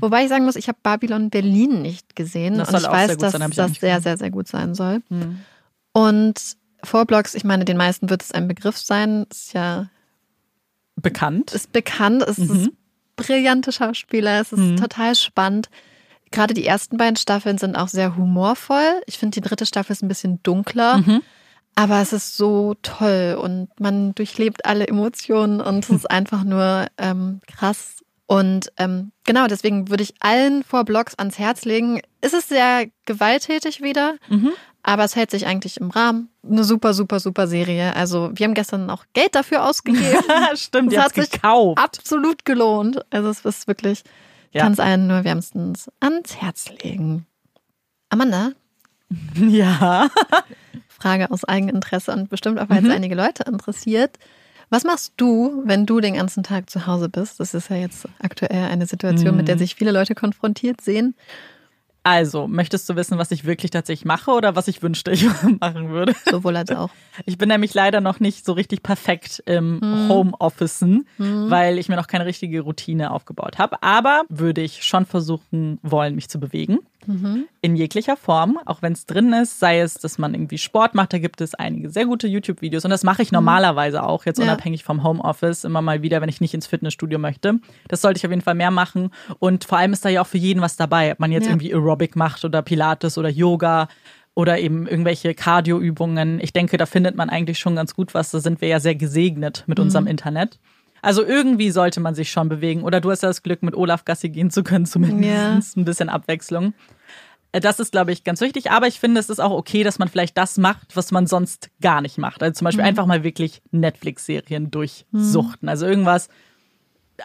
B: Wobei ich sagen muss, ich habe Babylon Berlin nicht gesehen das und ich weiß, dass sein, das sehr, sehr, sehr gut sein soll. Mhm. Und Vorblogs, ich meine, den meisten wird es ein Begriff sein. Ist ja
A: bekannt.
B: Ist bekannt. Es mhm. ist brillante Schauspieler. Es ist mhm. total spannend. Gerade die ersten beiden Staffeln sind auch sehr humorvoll. Ich finde, die dritte Staffel ist ein bisschen dunkler. Mhm. Aber es ist so toll und man durchlebt alle Emotionen und es ist einfach nur ähm, krass Und ähm, genau, deswegen würde ich allen vor Blogs ans Herz legen. Es ist sehr gewalttätig wieder, mhm. aber es hält sich eigentlich im Rahmen. Eine super, super, super Serie. Also wir haben gestern auch Geld dafür ausgegeben.
A: Stimmt, es hat sich gekauft.
B: absolut gelohnt. Also es ist wirklich, ja. kann es einen nur wärmstens ans Herz legen. Amanda?
A: Ja.
B: Frage aus Eigeninteresse und bestimmt auch, weil es mhm. einige Leute interessiert. Was machst du, wenn du den ganzen Tag zu Hause bist? Das ist ja jetzt aktuell eine Situation, mhm. mit der mhm. sich viele Leute konfrontiert sehen.
A: Also, möchtest du wissen, was ich wirklich tatsächlich mache oder was ich wünschte, ich machen würde?
B: Sowohl als auch.
A: Ich bin nämlich leider noch nicht so richtig perfekt im hm. Homeofficen, hm. weil ich mir noch keine richtige Routine aufgebaut habe. Aber würde ich schon versuchen wollen, mich zu bewegen. Mhm. In jeglicher Form, auch wenn es drin ist, sei es, dass man irgendwie Sport macht, da gibt es einige sehr gute YouTube-Videos und das mache ich mhm. normalerweise auch, jetzt ja. unabhängig vom Homeoffice, immer mal wieder, wenn ich nicht ins Fitnessstudio möchte. Das sollte ich auf jeden Fall mehr machen und vor allem ist da ja auch für jeden was dabei, ob man jetzt ja. irgendwie Aerobic macht oder Pilates oder Yoga oder eben irgendwelche Cardio-Übungen. Ich denke, da findet man eigentlich schon ganz gut was. Da sind wir ja sehr gesegnet mit mhm. unserem Internet. Also irgendwie sollte man sich schon bewegen. Oder du hast ja das Glück, mit Olaf Gassi gehen zu können, zumindest ja. ein bisschen Abwechslung. Äh, das ist, glaube ich, ganz wichtig. Aber ich finde, es ist auch okay, dass man vielleicht das macht, was man sonst gar nicht macht. Also zum Beispiel mhm. einfach mal wirklich Netflix-Serien durchsuchten. Mhm. Also irgendwas,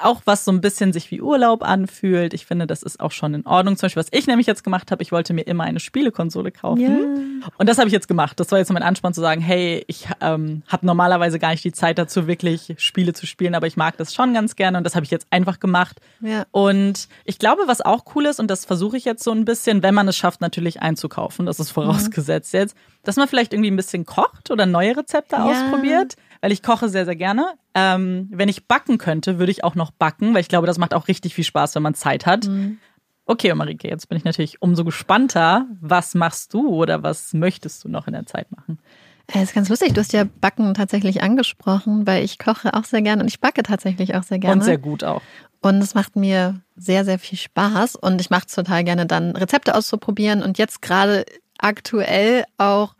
A: auch was so ein bisschen sich wie Urlaub anfühlt. Ich finde, das ist auch schon in Ordnung. Zum Beispiel, was ich nämlich jetzt gemacht habe, ich wollte mir immer eine Spielekonsole kaufen. Ja. Und das habe ich jetzt gemacht. Das war jetzt mein Ansporn zu sagen, hey, ich ähm, habe normalerweise gar nicht die Zeit dazu, wirklich Spiele zu spielen, aber ich mag das schon ganz gerne und das habe ich jetzt einfach gemacht. Ja. Und ich glaube, was auch cool ist, und das versuche ich jetzt so ein bisschen, wenn man es schafft, natürlich einzukaufen, das ist vorausgesetzt mhm. jetzt, dass man vielleicht irgendwie ein bisschen kocht oder neue Rezepte ja. ausprobiert weil ich koche sehr, sehr gerne. Ähm, wenn ich backen könnte, würde ich auch noch backen, weil ich glaube, das macht auch richtig viel Spaß, wenn man Zeit hat. Mhm. Okay, Marike, jetzt bin ich natürlich umso gespannter. Was machst du oder was möchtest du noch in der Zeit machen?
B: Es ist ganz lustig, du hast ja Backen tatsächlich angesprochen, weil ich koche auch sehr gerne und ich backe tatsächlich auch sehr gerne.
A: Und sehr gut auch.
B: Und es macht mir sehr, sehr viel Spaß und ich mache es total gerne dann, Rezepte auszuprobieren und jetzt gerade aktuell auch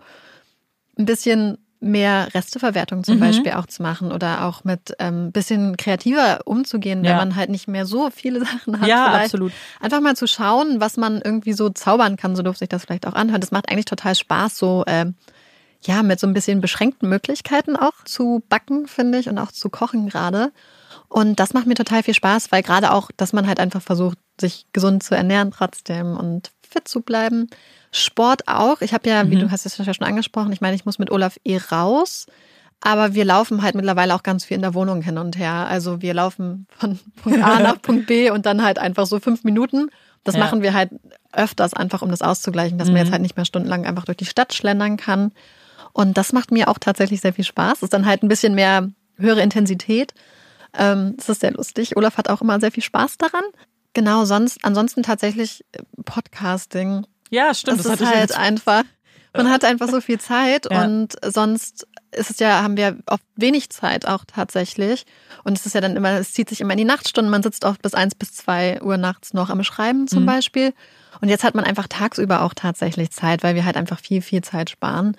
B: ein bisschen mehr Resteverwertung zum mhm. Beispiel auch zu machen oder auch mit ähm, bisschen kreativer umzugehen, wenn ja. man halt nicht mehr so viele Sachen hat.
A: Ja, vielleicht. absolut.
B: Einfach mal zu schauen, was man irgendwie so zaubern kann, so durfte sich das vielleicht auch anhören. Das macht eigentlich total Spaß, so äh, ja, mit so ein bisschen beschränkten Möglichkeiten auch zu backen, finde ich, und auch zu kochen gerade. Und das macht mir total viel Spaß, weil gerade auch, dass man halt einfach versucht, sich gesund zu ernähren trotzdem und fit zu bleiben. Sport auch. Ich habe ja, mhm. wie du hast es ja schon angesprochen, ich meine, ich muss mit Olaf eh raus. Aber wir laufen halt mittlerweile auch ganz viel in der Wohnung hin und her. Also wir laufen von Punkt A nach Punkt B und dann halt einfach so fünf Minuten. Das ja. machen wir halt öfters einfach, um das auszugleichen, dass mhm. man jetzt halt nicht mehr stundenlang einfach durch die Stadt schlendern kann. Und das macht mir auch tatsächlich sehr viel Spaß. Ist dann halt ein bisschen mehr höhere Intensität. Ähm, das ist sehr lustig. Olaf hat auch immer sehr viel Spaß daran. Genau, sonst, ansonsten tatsächlich äh, Podcasting
A: ja, stimmt.
B: Das, das ist halt einfach. Man hat einfach so viel Zeit ja. und sonst ist es ja, haben wir oft wenig Zeit auch tatsächlich. Und es ist ja dann immer, es zieht sich immer in die Nachtstunden. Man sitzt oft bis eins bis zwei Uhr nachts noch am Schreiben zum mhm. Beispiel. Und jetzt hat man einfach tagsüber auch tatsächlich Zeit, weil wir halt einfach viel, viel Zeit sparen.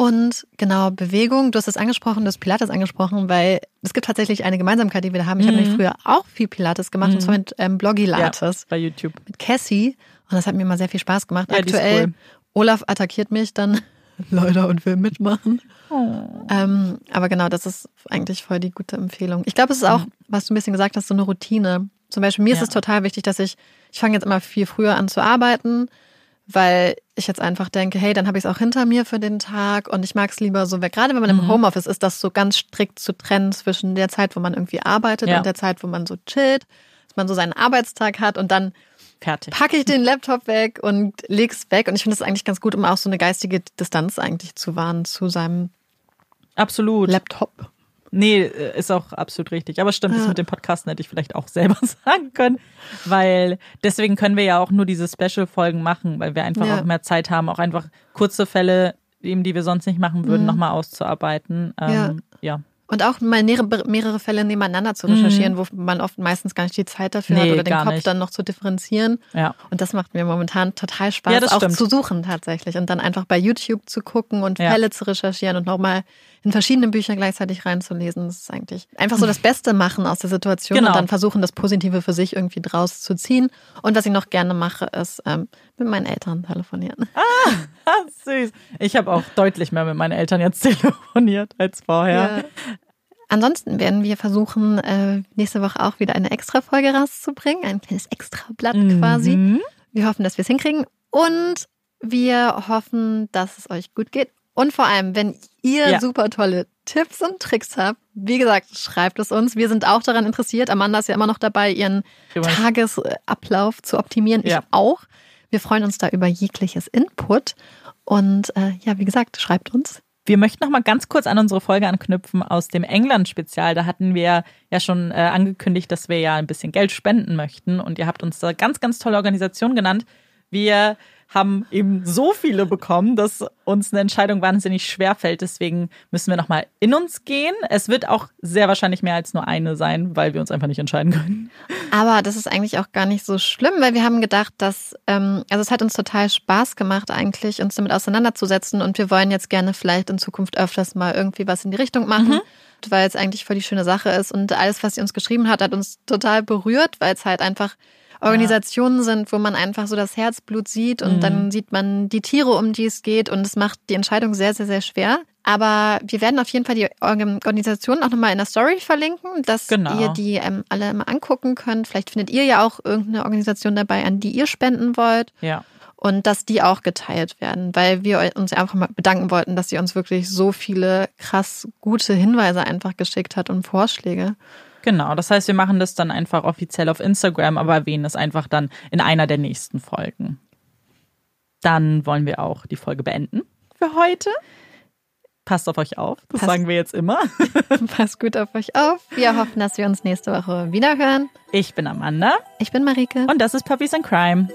B: Und genau, Bewegung, du hast es angesprochen, du hast Pilates angesprochen, weil es gibt tatsächlich eine Gemeinsamkeit, die wir da haben. Ich mhm. habe nämlich früher auch viel Pilates gemacht, mhm. und zwar mit ähm, Bloggilates.
A: Ja, bei YouTube.
B: Mit Cassie. Und das hat mir immer sehr viel Spaß gemacht. Ja, Aktuell, cool. Olaf attackiert mich dann leider und will mitmachen. Oh. Ähm, aber genau, das ist eigentlich voll die gute Empfehlung. Ich glaube, es ist auch, was du ein bisschen gesagt hast, so eine Routine. Zum Beispiel mir ja. ist es total wichtig, dass ich, ich fange jetzt immer viel früher an zu arbeiten, weil ich jetzt einfach denke, hey, dann habe ich es auch hinter mir für den Tag und ich mag es lieber so, gerade wenn man im mhm. Homeoffice ist, das so ganz strikt zu trennen zwischen der Zeit, wo man irgendwie arbeitet ja. und der Zeit, wo man so chillt, dass man so seinen Arbeitstag hat und dann
A: Fertig.
B: Packe ich den Laptop weg und leg's weg. Und ich finde es eigentlich ganz gut, um auch so eine geistige Distanz eigentlich zu wahren zu seinem
A: Absolut.
B: Laptop.
A: Nee, äh, ist auch absolut richtig. Aber stimmt, ja. das mit dem Podcasten hätte ich vielleicht auch selber sagen können. Weil deswegen können wir ja auch nur diese Special-Folgen machen, weil wir einfach ja. auch mehr Zeit haben, auch einfach kurze Fälle, eben die wir sonst nicht machen würden, mhm. nochmal auszuarbeiten. Ähm, ja. ja.
B: Und auch mal mehrere, mehrere Fälle nebeneinander zu recherchieren, mhm. wo man oft meistens gar nicht die Zeit dafür nee, hat oder den Kopf nicht. dann noch zu differenzieren.
A: Ja.
B: Und das macht mir momentan total Spaß, ja, auch stimmt. zu suchen tatsächlich. Und dann einfach bei YouTube zu gucken und ja. Fälle zu recherchieren und nochmal in verschiedene Bücher gleichzeitig reinzulesen. Das ist eigentlich einfach so das Beste machen aus der Situation genau. und dann versuchen, das Positive für sich irgendwie draus zu ziehen. Und was ich noch gerne mache, ist ähm, mit meinen Eltern telefonieren.
A: Ah, süß. Ich habe auch deutlich mehr mit meinen Eltern jetzt telefoniert als vorher.
B: Ja. Ansonsten werden wir versuchen, äh, nächste Woche auch wieder eine Extra-Folge rauszubringen. Ein kleines Extrablatt mhm. quasi. Wir hoffen, dass wir es hinkriegen. Und wir hoffen, dass es euch gut geht. Und vor allem, wenn ihr ja. super tolle Tipps und Tricks habt, wie gesagt, schreibt es uns. Wir sind auch daran interessiert. Amanda ist ja immer noch dabei, ihren Tagesablauf zu optimieren. Ja. Ich auch. Wir freuen uns da über jegliches Input. Und äh, ja, wie gesagt, schreibt uns.
A: Wir möchten noch mal ganz kurz an unsere Folge anknüpfen aus dem England-Spezial. Da hatten wir ja schon äh, angekündigt, dass wir ja ein bisschen Geld spenden möchten. Und ihr habt uns da ganz, ganz tolle Organisation genannt. Wir haben eben so viele bekommen, dass uns eine Entscheidung wahnsinnig schwer fällt. Deswegen müssen wir nochmal in uns gehen. Es wird auch sehr wahrscheinlich mehr als nur eine sein, weil wir uns einfach nicht entscheiden können.
B: Aber das ist eigentlich auch gar nicht so schlimm, weil wir haben gedacht, dass, ähm, also es hat uns total Spaß gemacht, eigentlich uns damit auseinanderzusetzen und wir wollen jetzt gerne vielleicht in Zukunft öfters mal irgendwie was in die Richtung machen. Mhm weil es eigentlich voll die schöne Sache ist. Und alles, was sie uns geschrieben hat, hat uns total berührt, weil es halt einfach Organisationen ja. sind, wo man einfach so das Herzblut sieht und mhm. dann sieht man die Tiere, um die es geht und es macht die Entscheidung sehr, sehr, sehr schwer. Aber wir werden auf jeden Fall die Organisation auch nochmal in der Story verlinken, dass genau. ihr die ähm, alle mal angucken könnt. Vielleicht findet ihr ja auch irgendeine Organisation dabei, an die ihr spenden wollt.
A: Ja.
B: Und dass die auch geteilt werden, weil wir uns einfach mal bedanken wollten, dass ihr uns wirklich so viele krass gute Hinweise einfach geschickt hat und Vorschläge.
A: Genau, das heißt, wir machen das dann einfach offiziell auf Instagram, aber erwähnen es einfach dann in einer der nächsten Folgen. Dann wollen wir auch die Folge beenden für heute. Passt auf euch auf, das Passt. sagen wir jetzt immer.
B: Passt gut auf euch auf. Wir hoffen, dass wir uns nächste Woche wiederhören.
A: Ich bin Amanda.
B: Ich bin Marike.
A: Und das ist Puppies and Crime.